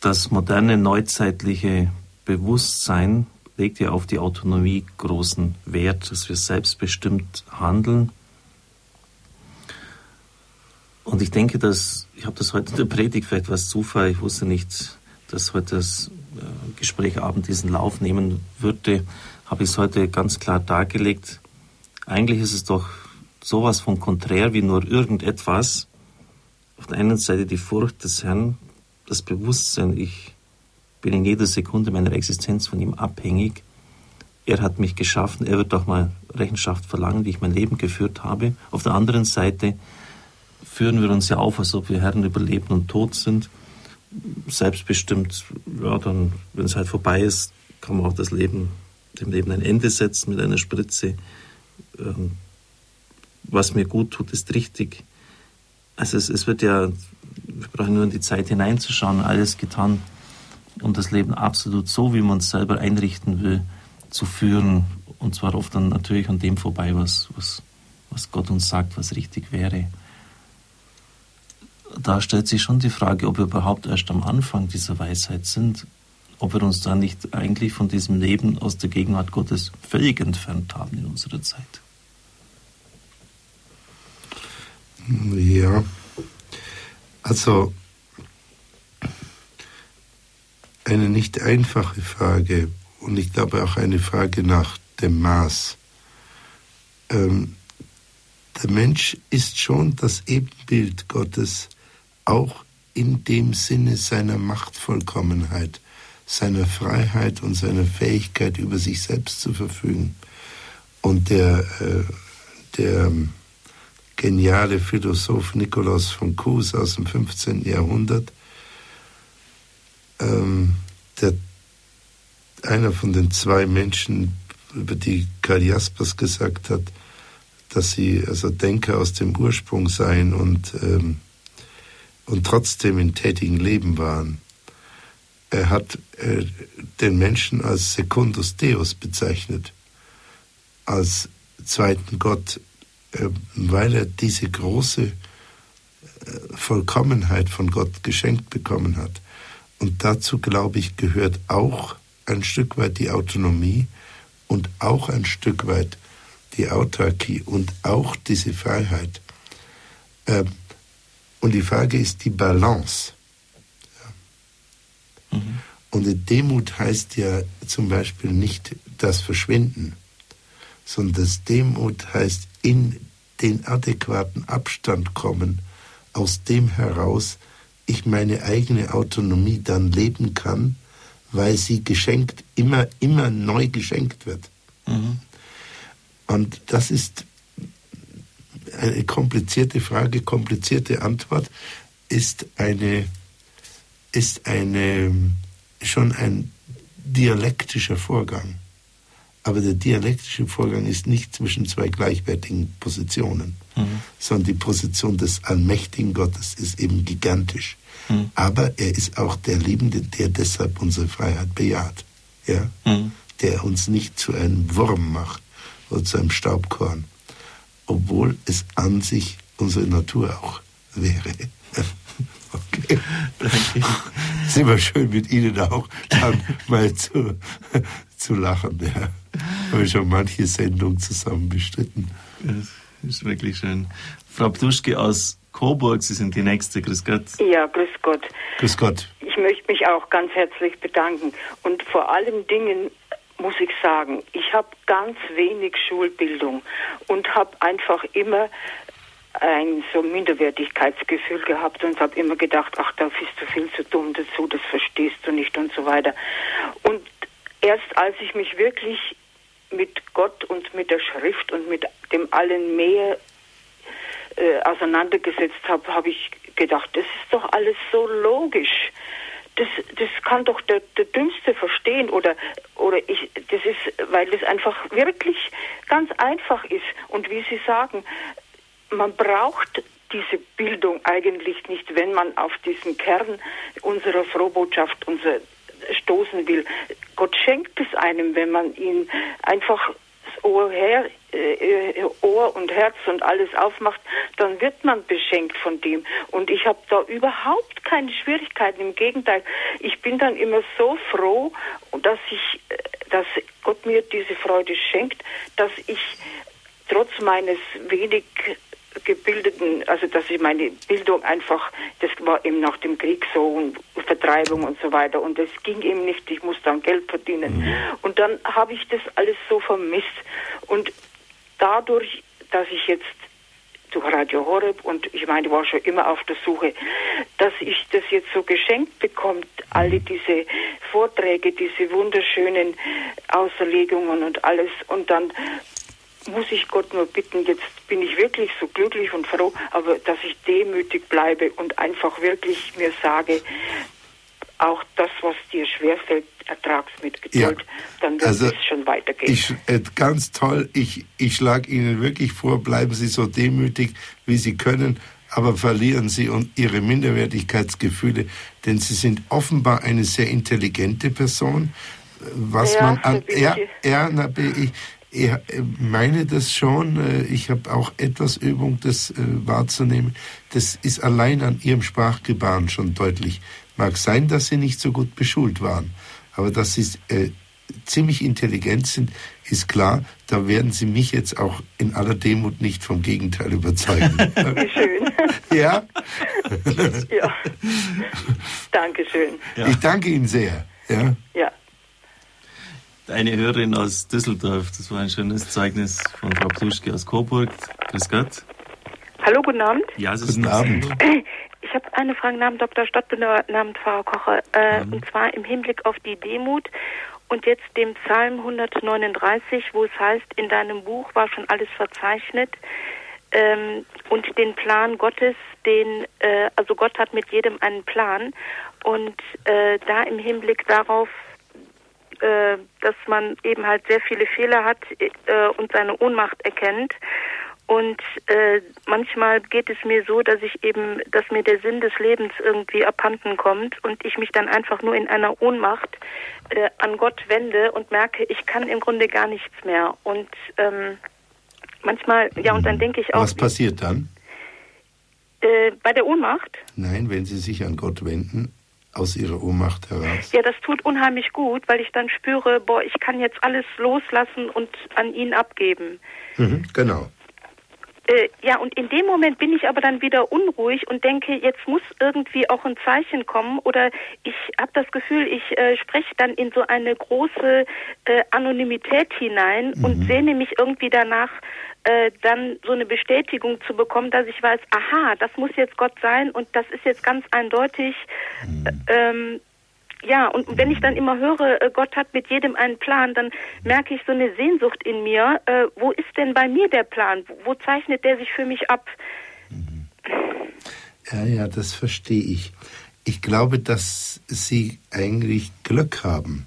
S1: das moderne, neuzeitliche Bewusstsein legt ja auf die Autonomie großen Wert, dass wir selbstbestimmt handeln. Und ich denke, dass, ich habe das heute in der Predigt vielleicht was Zufall, ich wusste nicht, dass heute das äh, Gespräch Abend diesen Lauf nehmen würde, habe ich es heute ganz klar dargelegt. Eigentlich ist es doch sowas von konträr wie nur irgendetwas, auf der einen Seite die Furcht des Herrn, das Bewusstsein, ich bin in jeder Sekunde meiner Existenz von ihm abhängig. Er hat mich geschaffen, er wird doch mal Rechenschaft verlangen, wie ich mein Leben geführt habe. Auf der anderen Seite führen wir uns ja auf, als ob wir Herren über Leben und Tod sind. Selbstbestimmt, ja, dann, wenn es halt vorbei ist, kann man auch das Leben, dem Leben ein Ende setzen mit einer Spritze. Ähm, was mir gut tut, ist richtig. Also es, es wird ja, wir brauchen nur in die Zeit hineinzuschauen, alles getan, um das Leben absolut so, wie man es selber einrichten will, zu führen. Und zwar oft dann natürlich an dem vorbei, was, was, was Gott uns sagt, was richtig wäre. Da stellt sich schon die Frage, ob wir überhaupt erst am Anfang dieser Weisheit sind, ob wir uns da nicht eigentlich von diesem Leben aus der Gegenwart Gottes völlig entfernt haben in unserer Zeit.
S2: Ja, also eine nicht einfache Frage und ich glaube auch eine Frage nach dem Maß. Ähm, der Mensch ist schon das Ebenbild Gottes, auch in dem Sinne seiner Machtvollkommenheit, seiner Freiheit und seiner Fähigkeit, über sich selbst zu verfügen. Und der, äh, der geniale Philosoph Nikolaus von Kues aus dem 15. Jahrhundert, ähm, der, einer von den zwei Menschen, über die Karl Jaspers gesagt hat, dass sie also Denker aus dem Ursprung seien und, ähm, und trotzdem in tätigen Leben waren. Er hat äh, den Menschen als Secundus Deus bezeichnet, als zweiten Gott äh, weil er diese große äh, Vollkommenheit von Gott geschenkt bekommen hat. Und dazu, glaube ich, gehört auch ein Stück weit die Autonomie und auch ein Stück weit die Autarkie und auch diese Freiheit. Ähm, und die Frage ist die Balance. Mhm. Und Demut heißt ja zum Beispiel nicht das Verschwinden, sondern das Demut heißt in den adäquaten Abstand kommen, aus dem heraus ich meine eigene Autonomie dann leben kann, weil sie geschenkt, immer, immer neu geschenkt wird. Mhm. Und das ist eine komplizierte Frage, komplizierte Antwort, ist eine, ist eine, schon ein dialektischer Vorgang. Aber der dialektische Vorgang ist nicht zwischen zwei gleichwertigen Positionen, mhm. sondern die Position des allmächtigen Gottes ist eben gigantisch. Mhm. Aber er ist auch der Liebende, der deshalb unsere Freiheit bejaht. Ja? Mhm. Der uns nicht zu einem Wurm macht oder zu einem Staubkorn, obwohl es an sich unsere Natur auch wäre. Okay. Danke. Es ist immer schön mit Ihnen auch dann mal zu, zu lachen. Ja. Habe schon manche Sendung zusammen bestritten.
S1: Das ist wirklich schön. Frau Ptuschke aus Coburg, Sie sind die Nächste. Grüß Gott.
S6: Ja, grüß Gott.
S2: Grüß Gott.
S6: Ich möchte mich auch ganz herzlich bedanken. Und vor allen Dingen muss ich sagen, ich habe ganz wenig Schulbildung und habe einfach immer ein so Minderwertigkeitsgefühl gehabt und habe immer gedacht, ach, da bist du viel zu dumm dazu, das verstehst du nicht und so weiter. Und erst als ich mich wirklich mit Gott und mit der Schrift und mit dem allen mehr äh, auseinandergesetzt habe, habe ich gedacht, das ist doch alles so logisch. Das, das kann doch der, der Dümmste verstehen oder, oder ich, das ist, weil das einfach wirklich ganz einfach ist. Und wie Sie sagen, man braucht diese Bildung eigentlich nicht, wenn man auf diesen Kern unserer Frohbotschaft unser, stoßen will. Gott schenkt es einem, wenn man ihn einfach Ohr, her, äh, Ohr und Herz und alles aufmacht, dann wird man beschenkt von dem. Und ich habe da überhaupt keine Schwierigkeiten. Im Gegenteil, ich bin dann immer so froh, dass ich, äh, dass Gott mir diese Freude schenkt, dass ich trotz meines wenig gebildeten, also dass ich meine Bildung einfach, das war eben nach dem Krieg so und Vertreibung und so weiter und es ging eben nicht, ich musste dann Geld verdienen. Mhm. Und dann habe ich das alles so vermisst und dadurch, dass ich jetzt durch Radio Horeb und ich meine, ich war schon immer auf der Suche, dass ich das jetzt so geschenkt bekommt, alle
S2: Mhm.
S6: diese Vorträge, diese wunderschönen Auserlegungen und alles und dann muss ich Gott nur bitten, jetzt bin ich wirklich so glücklich und froh, aber dass ich demütig bleibe und einfach wirklich mir sage, auch das, was dir schwerfällt, ertrag's mit Geduld,
S2: Ja.
S6: dann wird
S2: Also,
S6: es schon weitergehen.
S2: Ich, äh, ganz toll. Ich, ich schlage Ihnen wirklich vor, bleiben Sie so demütig, wie Sie können, aber verlieren Sie und Ihre Minderwertigkeitsgefühle, denn Sie sind offenbar eine sehr intelligente Person. Was
S6: Ja,
S2: man an. Ja,
S6: ich.
S2: ja, na, ich, ich äh, meine das schon. äh, Ich habe auch etwas Übung, das äh, wahrzunehmen. Das ist allein an Ihrem Sprachgebaren schon deutlich. Mag sein, dass Sie nicht so gut beschult waren, aber dass Sie äh, ziemlich intelligent sind, ist klar. Da werden Sie mich jetzt auch in aller Demut nicht vom Gegenteil überzeugen.
S6: Wie schön.
S2: ja?
S6: ja. Dankeschön.
S1: Ja.
S2: Ich danke Ihnen sehr. Ja?
S6: Ja.
S1: Eine Hörerin aus Düsseldorf, das war ein schönes Zeugnis von Frau Pluschke aus Coburg. Grüß Gott.
S7: Hallo, guten Abend.
S1: Ja, es ist
S2: Guten Abend.
S7: Ich habe eine Frage namens Dr. Stadtbinder, namens Pfarrer Kocher, äh, und zwar im Hinblick auf die Demut und jetzt dem Psalm 139, wo es heißt, in deinem Buch war schon alles verzeichnet ähm, und den Plan Gottes, den, äh, also Gott hat mit jedem einen Plan und äh, da im Hinblick darauf, äh, dass man eben halt sehr viele Fehler hat äh, und seine Ohnmacht erkennt. Und äh, manchmal geht es mir so, dass ich eben, dass mir der Sinn des Lebens irgendwie abhanden kommt und ich mich dann einfach nur in einer Ohnmacht äh, an Gott wende und merke, ich kann im Grunde gar nichts mehr. Und ähm, manchmal, ja, und dann denke ich auch,
S2: Was passiert dann?
S7: äh, bei der Ohnmacht,
S2: Nein, wenn Sie sich an Gott wenden, aus Ihrer Ohnmacht heraus.
S7: ja, das tut unheimlich gut, weil ich dann spüre, boah, ich kann jetzt alles loslassen und an ihn abgeben.
S2: Mhm, genau.
S7: Äh, ja, und in dem Moment bin ich aber dann wieder unruhig und denke, jetzt muss irgendwie auch ein Zeichen kommen oder ich habe das Gefühl, ich äh, spreche dann in so eine große äh, Anonymität hinein und sehne mich irgendwie danach, äh, dann so eine Bestätigung zu bekommen, dass ich weiß, aha, das muss jetzt Gott sein und das ist jetzt ganz eindeutig. Äh, ähm, ja, und wenn ich dann immer höre, äh, Gott hat mit jedem einen Plan, dann merke ich so eine Sehnsucht in mir. Äh, wo ist denn bei mir der Plan? Wo, zeichnet der sich für mich ab?
S2: Ja, ja, das verstehe ich. Ich glaube, dass Sie eigentlich Glück haben.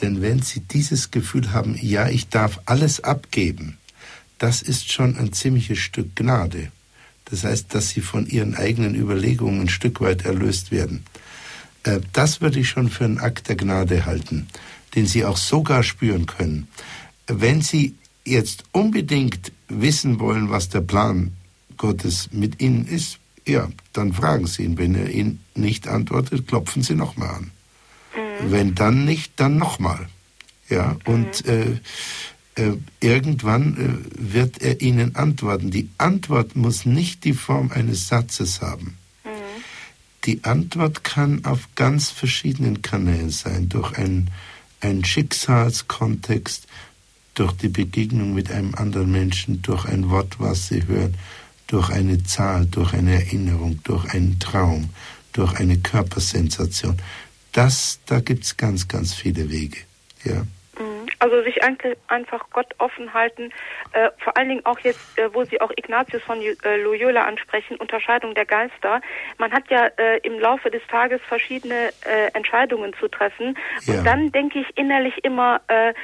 S2: Denn wenn Sie dieses Gefühl haben, ja, ich darf alles abgeben, das ist schon ein ziemliches Stück Gnade. Das heißt, dass Sie von Ihren eigenen Überlegungen ein Stück weit erlöst werden. Äh, Das würde ich schon für einen Akt der Gnade halten, den Sie auch sogar spüren können. Wenn Sie jetzt unbedingt wissen wollen, was der Plan Gottes mit Ihnen ist, ja, dann fragen Sie ihn. Wenn er Ihnen nicht antwortet, klopfen Sie nochmal an. Wenn dann nicht, dann nochmal. Ja, und äh, äh, irgendwann äh, wird er Ihnen antworten. Die Antwort muss nicht die Form eines Satzes haben. Die Antwort kann auf ganz verschiedenen Kanälen sein, durch einen, einen Schicksalskontext, durch die Begegnung mit einem anderen Menschen, durch ein Wort, was Sie hören, durch eine Zahl, durch eine Erinnerung, durch einen Traum, durch eine Körpersensation. Das, da gibt es ganz, ganz viele Wege. Ja.
S7: Also sich einfach Gott offen halten, äh, vor allen Dingen auch jetzt, äh, wo Sie auch Ignatius von äh, Loyola ansprechen, Unterscheidung der Geister. Man hat ja äh, im Laufe des Tages verschiedene äh, Entscheidungen zu treffen
S2: Ja.
S7: und dann denke ich innerlich immer, äh,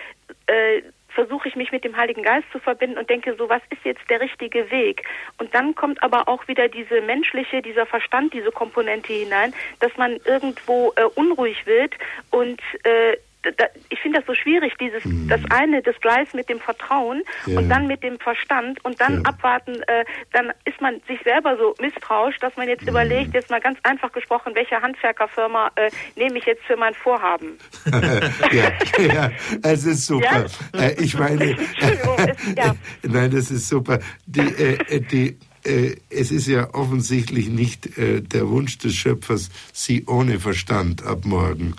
S7: versuche ich mich mit dem Heiligen Geist zu verbinden und denke so, was ist jetzt der richtige Weg? Und dann kommt aber auch wieder diese menschliche, dieser Verstand, diese Komponente hinein, dass man irgendwo äh, unruhig wird und äh, da, ich finde das so schwierig, dieses das eine, das Gleis mit dem Vertrauen
S2: Mhm. Ja.
S7: und dann mit dem Verstand und dann
S2: Ja.
S7: abwarten, äh, dann ist man sich selber so misstrauisch, dass man
S2: Mhm.
S7: jetzt überlegt, jetzt mal ganz einfach gesprochen, welche Handwerkerfirma äh, nehme ich jetzt für mein Vorhaben?
S2: ja, ja, es ist super. Äh, ich meine,
S7: es- ja.
S2: nein, das ist super. Die, äh, die, äh, es ist ja offensichtlich nicht äh, der Wunsch des Schöpfers, sie ohne Verstand ab morgen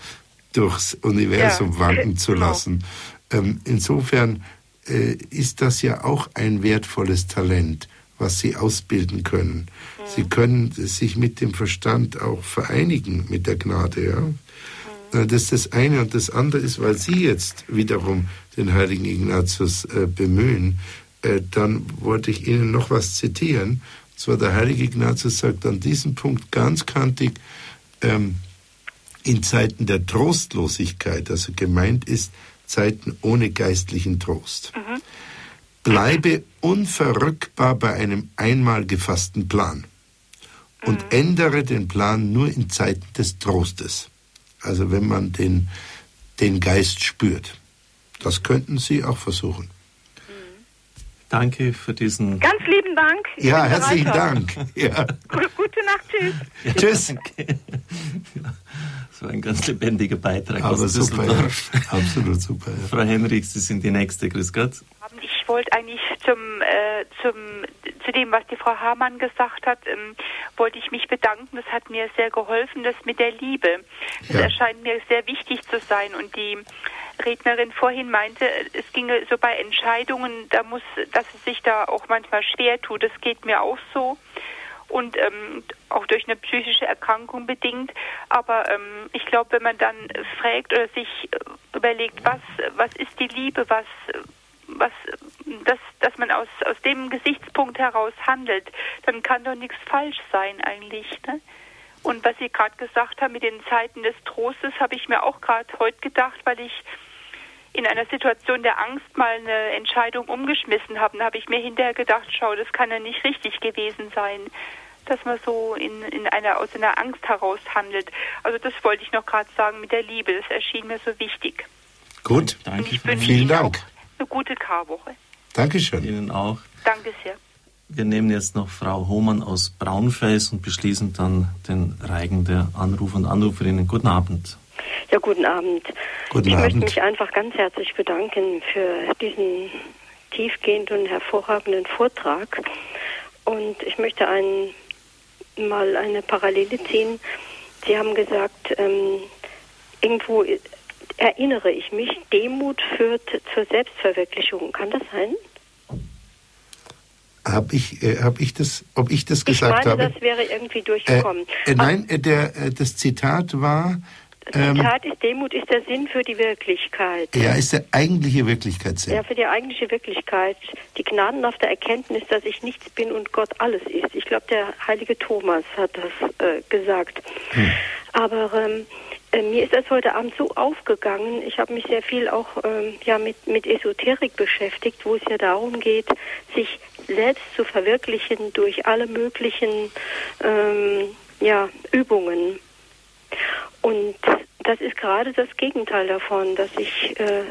S2: durchs Universum
S7: Ja,
S2: wanken zu
S7: genau.
S2: lassen. Ähm, insofern äh, ist das ja auch ein wertvolles Talent. was sie ausbilden können. Sie können sich mit dem Verstand auch vereinigen mit der Gnade. Ja? Das ist das eine. Und das andere ist, weil Sie jetzt wiederum den heiligen Ignatius äh, bemühen, äh, dann wollte ich Ihnen noch was zitieren. Und zwar der heilige Ignatius sagt an diesem Punkt ganz kantig, ähm, in Zeiten der Trostlosigkeit, also gemeint ist Zeiten ohne geistlichen Trost. Mhm. Bleibe unverrückbar bei einem einmal gefassten Plan und mhm. ändere den Plan nur in Zeiten des Trostes. Also wenn man den, den Geist spürt. Das könnten Sie auch versuchen.
S1: Danke für diesen.
S7: Ganz lieben Dank.
S2: Ich ja, herzlichen Dank.
S7: Ja. Gute Nacht, tschüss.
S2: Ja, tschüss.
S1: Ja, das war ein ganz lebendiger Beitrag
S2: Aber aus super, ja. Absolut super.
S1: Ja. Frau Henrichs, Sie sind die Nächste. Grüß Gott.
S8: Ich wollte eigentlich zum, äh, zum, zu dem, was die Frau Hamann gesagt hat, ähm, wollte ich mich bedanken. Das hat mir sehr geholfen, das mit der Liebe. Das erscheint mir sehr wichtig zu sein. Und die Rednerin vorhin meinte, es ginge so bei Entscheidungen, da muss, dass es sich da auch manchmal schwer tut. Das geht mir auch so und ähm, auch durch eine psychische Erkrankung bedingt. Aber ähm, ich glaube, wenn man dann fragt oder sich überlegt, was, was ist die Liebe, was, was, dass, dass man aus, aus dem Gesichtspunkt heraus handelt, dann kann doch nichts falsch sein eigentlich. Ne? Und was Sie gerade gesagt haben mit den Zeiten des Trostes, habe ich mir auch gerade heute gedacht, weil ich in einer Situation der Angst mal eine Entscheidung umgeschmissen habe. Da habe ich mir hinterher gedacht, schau, das kann ja nicht richtig gewesen sein, dass man so in, in einer, aus einer Angst heraus handelt. Also das wollte ich noch gerade sagen mit der Liebe. Das erschien mir so wichtig.
S2: Gut,
S1: danke.
S2: Vielen Dank.
S8: Eine gute Karwoche.
S2: Dankeschön.
S1: Ihnen auch.
S8: Danke sehr.
S1: Wir nehmen jetzt noch Frau Hohmann aus Braunfels und beschließen dann den Reigen der Anrufer und Anruferinnen. Guten Abend.
S9: Ja, guten Abend.
S2: Guten
S9: ich
S2: Abend.
S9: möchte mich einfach ganz herzlich bedanken für diesen tiefgehenden und hervorragenden Vortrag. Und ich möchte ein, mal eine Parallele ziehen. Sie haben gesagt, ähm, irgendwo erinnere ich mich, Demut führt zur Selbstverwirklichung. Kann das sein?
S2: Habe ich, äh, hab ich das, ob ich das gesagt
S9: ich meine,
S2: habe?
S9: das wäre irgendwie durchgekommen.
S2: Äh, äh, nein, äh, der, äh, das Zitat war.
S9: Ähm, Zitat ist Demut ist der Sinn für die Wirklichkeit.
S2: Ja, ist der eigentliche Wirklichkeitssinn.
S9: Ja, für die eigentliche Wirklichkeit. Die gnadenhafte Erkenntnis, dass ich nichts bin und Gott alles ist. Ich glaube, der heilige Thomas hat das äh, gesagt. Hm. Aber ähm, äh, mir ist das heute Abend so aufgegangen. Ich habe mich sehr viel auch ähm, ja mit mit Esoterik beschäftigt, wo es ja darum geht, sich selbst zu verwirklichen durch alle möglichen ähm, ja, Übungen. Und das ist gerade das Gegenteil davon, dass ich, äh,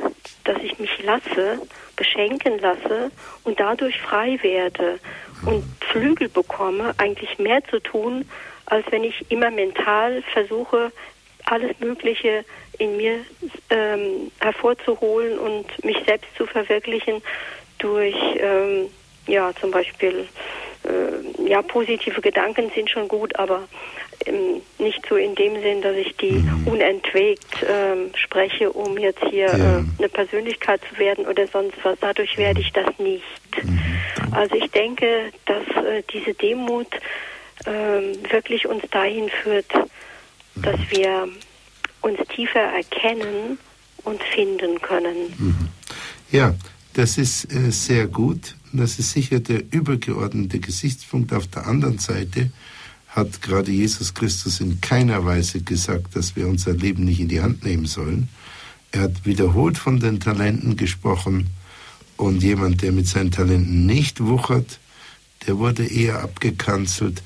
S9: dass ich mich lasse, beschenken lasse und dadurch frei werde und Flügel bekomme, eigentlich mehr zu tun, als wenn ich immer mental versuche, alles Mögliche in mir ähm, hervorzuholen und mich selbst zu verwirklichen durch ähm, ja zum Beispiel äh, ja positive Gedanken sind schon gut, aber nicht so in dem Sinn, dass ich die mhm. unentwegt ähm, spreche, um jetzt hier ja. äh, eine Persönlichkeit zu werden oder sonst was. Dadurch werde ich das nicht. Mhm. Also ich denke, dass äh, diese Demut äh, wirklich uns dahin führt, dass mhm. wir uns tiefer erkennen und finden können.
S2: Mhm. Ja, das ist äh, sehr gut. Das ist sicher der übergeordnete Gesichtspunkt. Auf der anderen Seite hat gerade Jesus Christus in keiner Weise gesagt, dass wir unser Leben nicht in die Hand nehmen sollen. Er hat wiederholt von den Talenten gesprochen und jemand, der mit seinen Talenten nicht wuchert, der wurde eher abgekanzelt.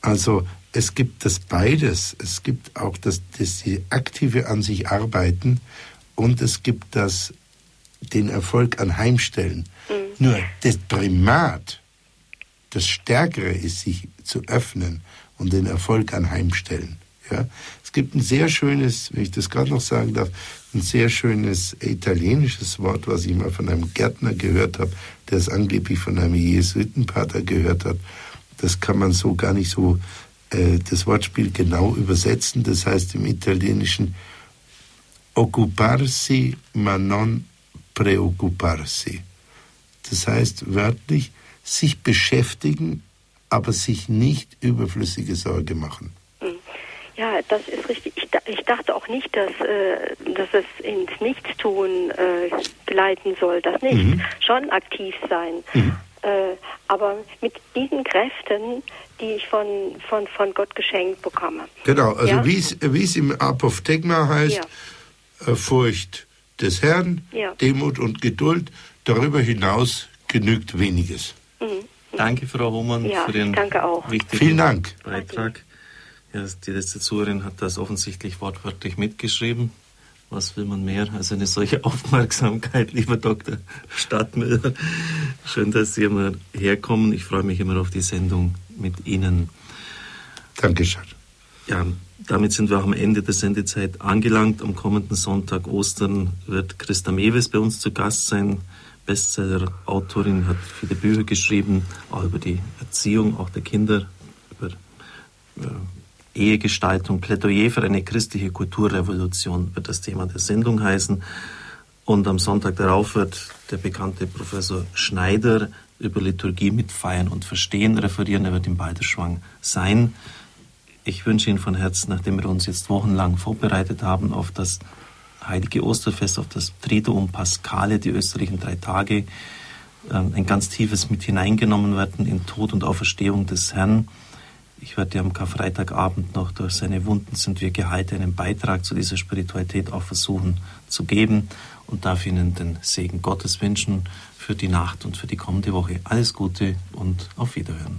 S2: Also es gibt das beides. Es gibt auch das, das die aktive an sich arbeiten und es gibt das den Erfolg anheimstellen. Mhm. Nur das Primat, das Stärkere ist, sich zu öffnen und den Erfolg anheimstellen. Ja? Es gibt ein sehr schönes, wenn ich das gerade noch sagen darf, ein sehr schönes italienisches Wort, was ich mal von einem Gärtner gehört habe, der es angeblich von einem Jesuitenpater gehört hat. Das kann man so gar nicht so äh, das Wortspiel genau übersetzen. Das heißt im Italienischen occuparsi ma non preoccuparsi. Das heißt wörtlich, sich beschäftigen, aber sich nicht überflüssige Sorge machen.
S9: Hm. Ja, das ist richtig. Ich, ich dachte auch nicht, dass, äh, dass es ins Nichtstun äh, gleiten soll. Das nicht. Mhm. Schon aktiv sein. Mhm. Äh, aber mit diesen Kräften, die ich von, von, von Gott geschenkt bekomme.
S2: Genau, also ja? wie es im Apophthegma heißt, ja. äh, Furcht des Herrn, ja. Demut und Geduld, darüber hinaus genügt weniges.
S1: Mhm. Danke, Frau Hohmann, für den wichtigen
S2: Vielen Dank.
S1: Beitrag. Ja, die letzte Zuhörerin hat das offensichtlich wortwörtlich mitgeschrieben. Was will man mehr als eine solche Aufmerksamkeit, lieber Dr. Stadtmüller? Schön, dass Sie immer herkommen. Ich freue mich immer auf die Sendung mit Ihnen.
S2: Dankeschön.
S1: Ja, damit sind wir auch am Ende der Sendezeit angelangt. Am kommenden Sonntag Ostern wird Christa Mewes bei uns zu Gast sein. Bestseller-Autorin, hat viele Bücher geschrieben, auch über die Erziehung auch der Kinder, über, über Ehegestaltung, Plädoyer für eine christliche Kulturrevolution wird das Thema der Sendung heißen. Und am Sonntag darauf wird der bekannte Professor Schneider über Liturgie mit Feiern und Verstehen referieren. Er wird im Balderschwang sein. Ich wünsche Ihnen von Herzen, nachdem wir uns jetzt wochenlang vorbereitet haben auf das heilige Osterfest, auf das Triduum Pascale, die österreichischen drei Tage, ähm, ein ganz tiefes mit hineingenommen werden in Tod und Auferstehung des Herrn ich werde am Karfreitagabend noch durch seine Wunden sind wir geheilt, einen Beitrag zu dieser Spiritualität auch versuchen zu geben und darf Ihnen den Segen Gottes wünschen für die Nacht und für die kommende Woche. Alles Gute und auf Wiederhören.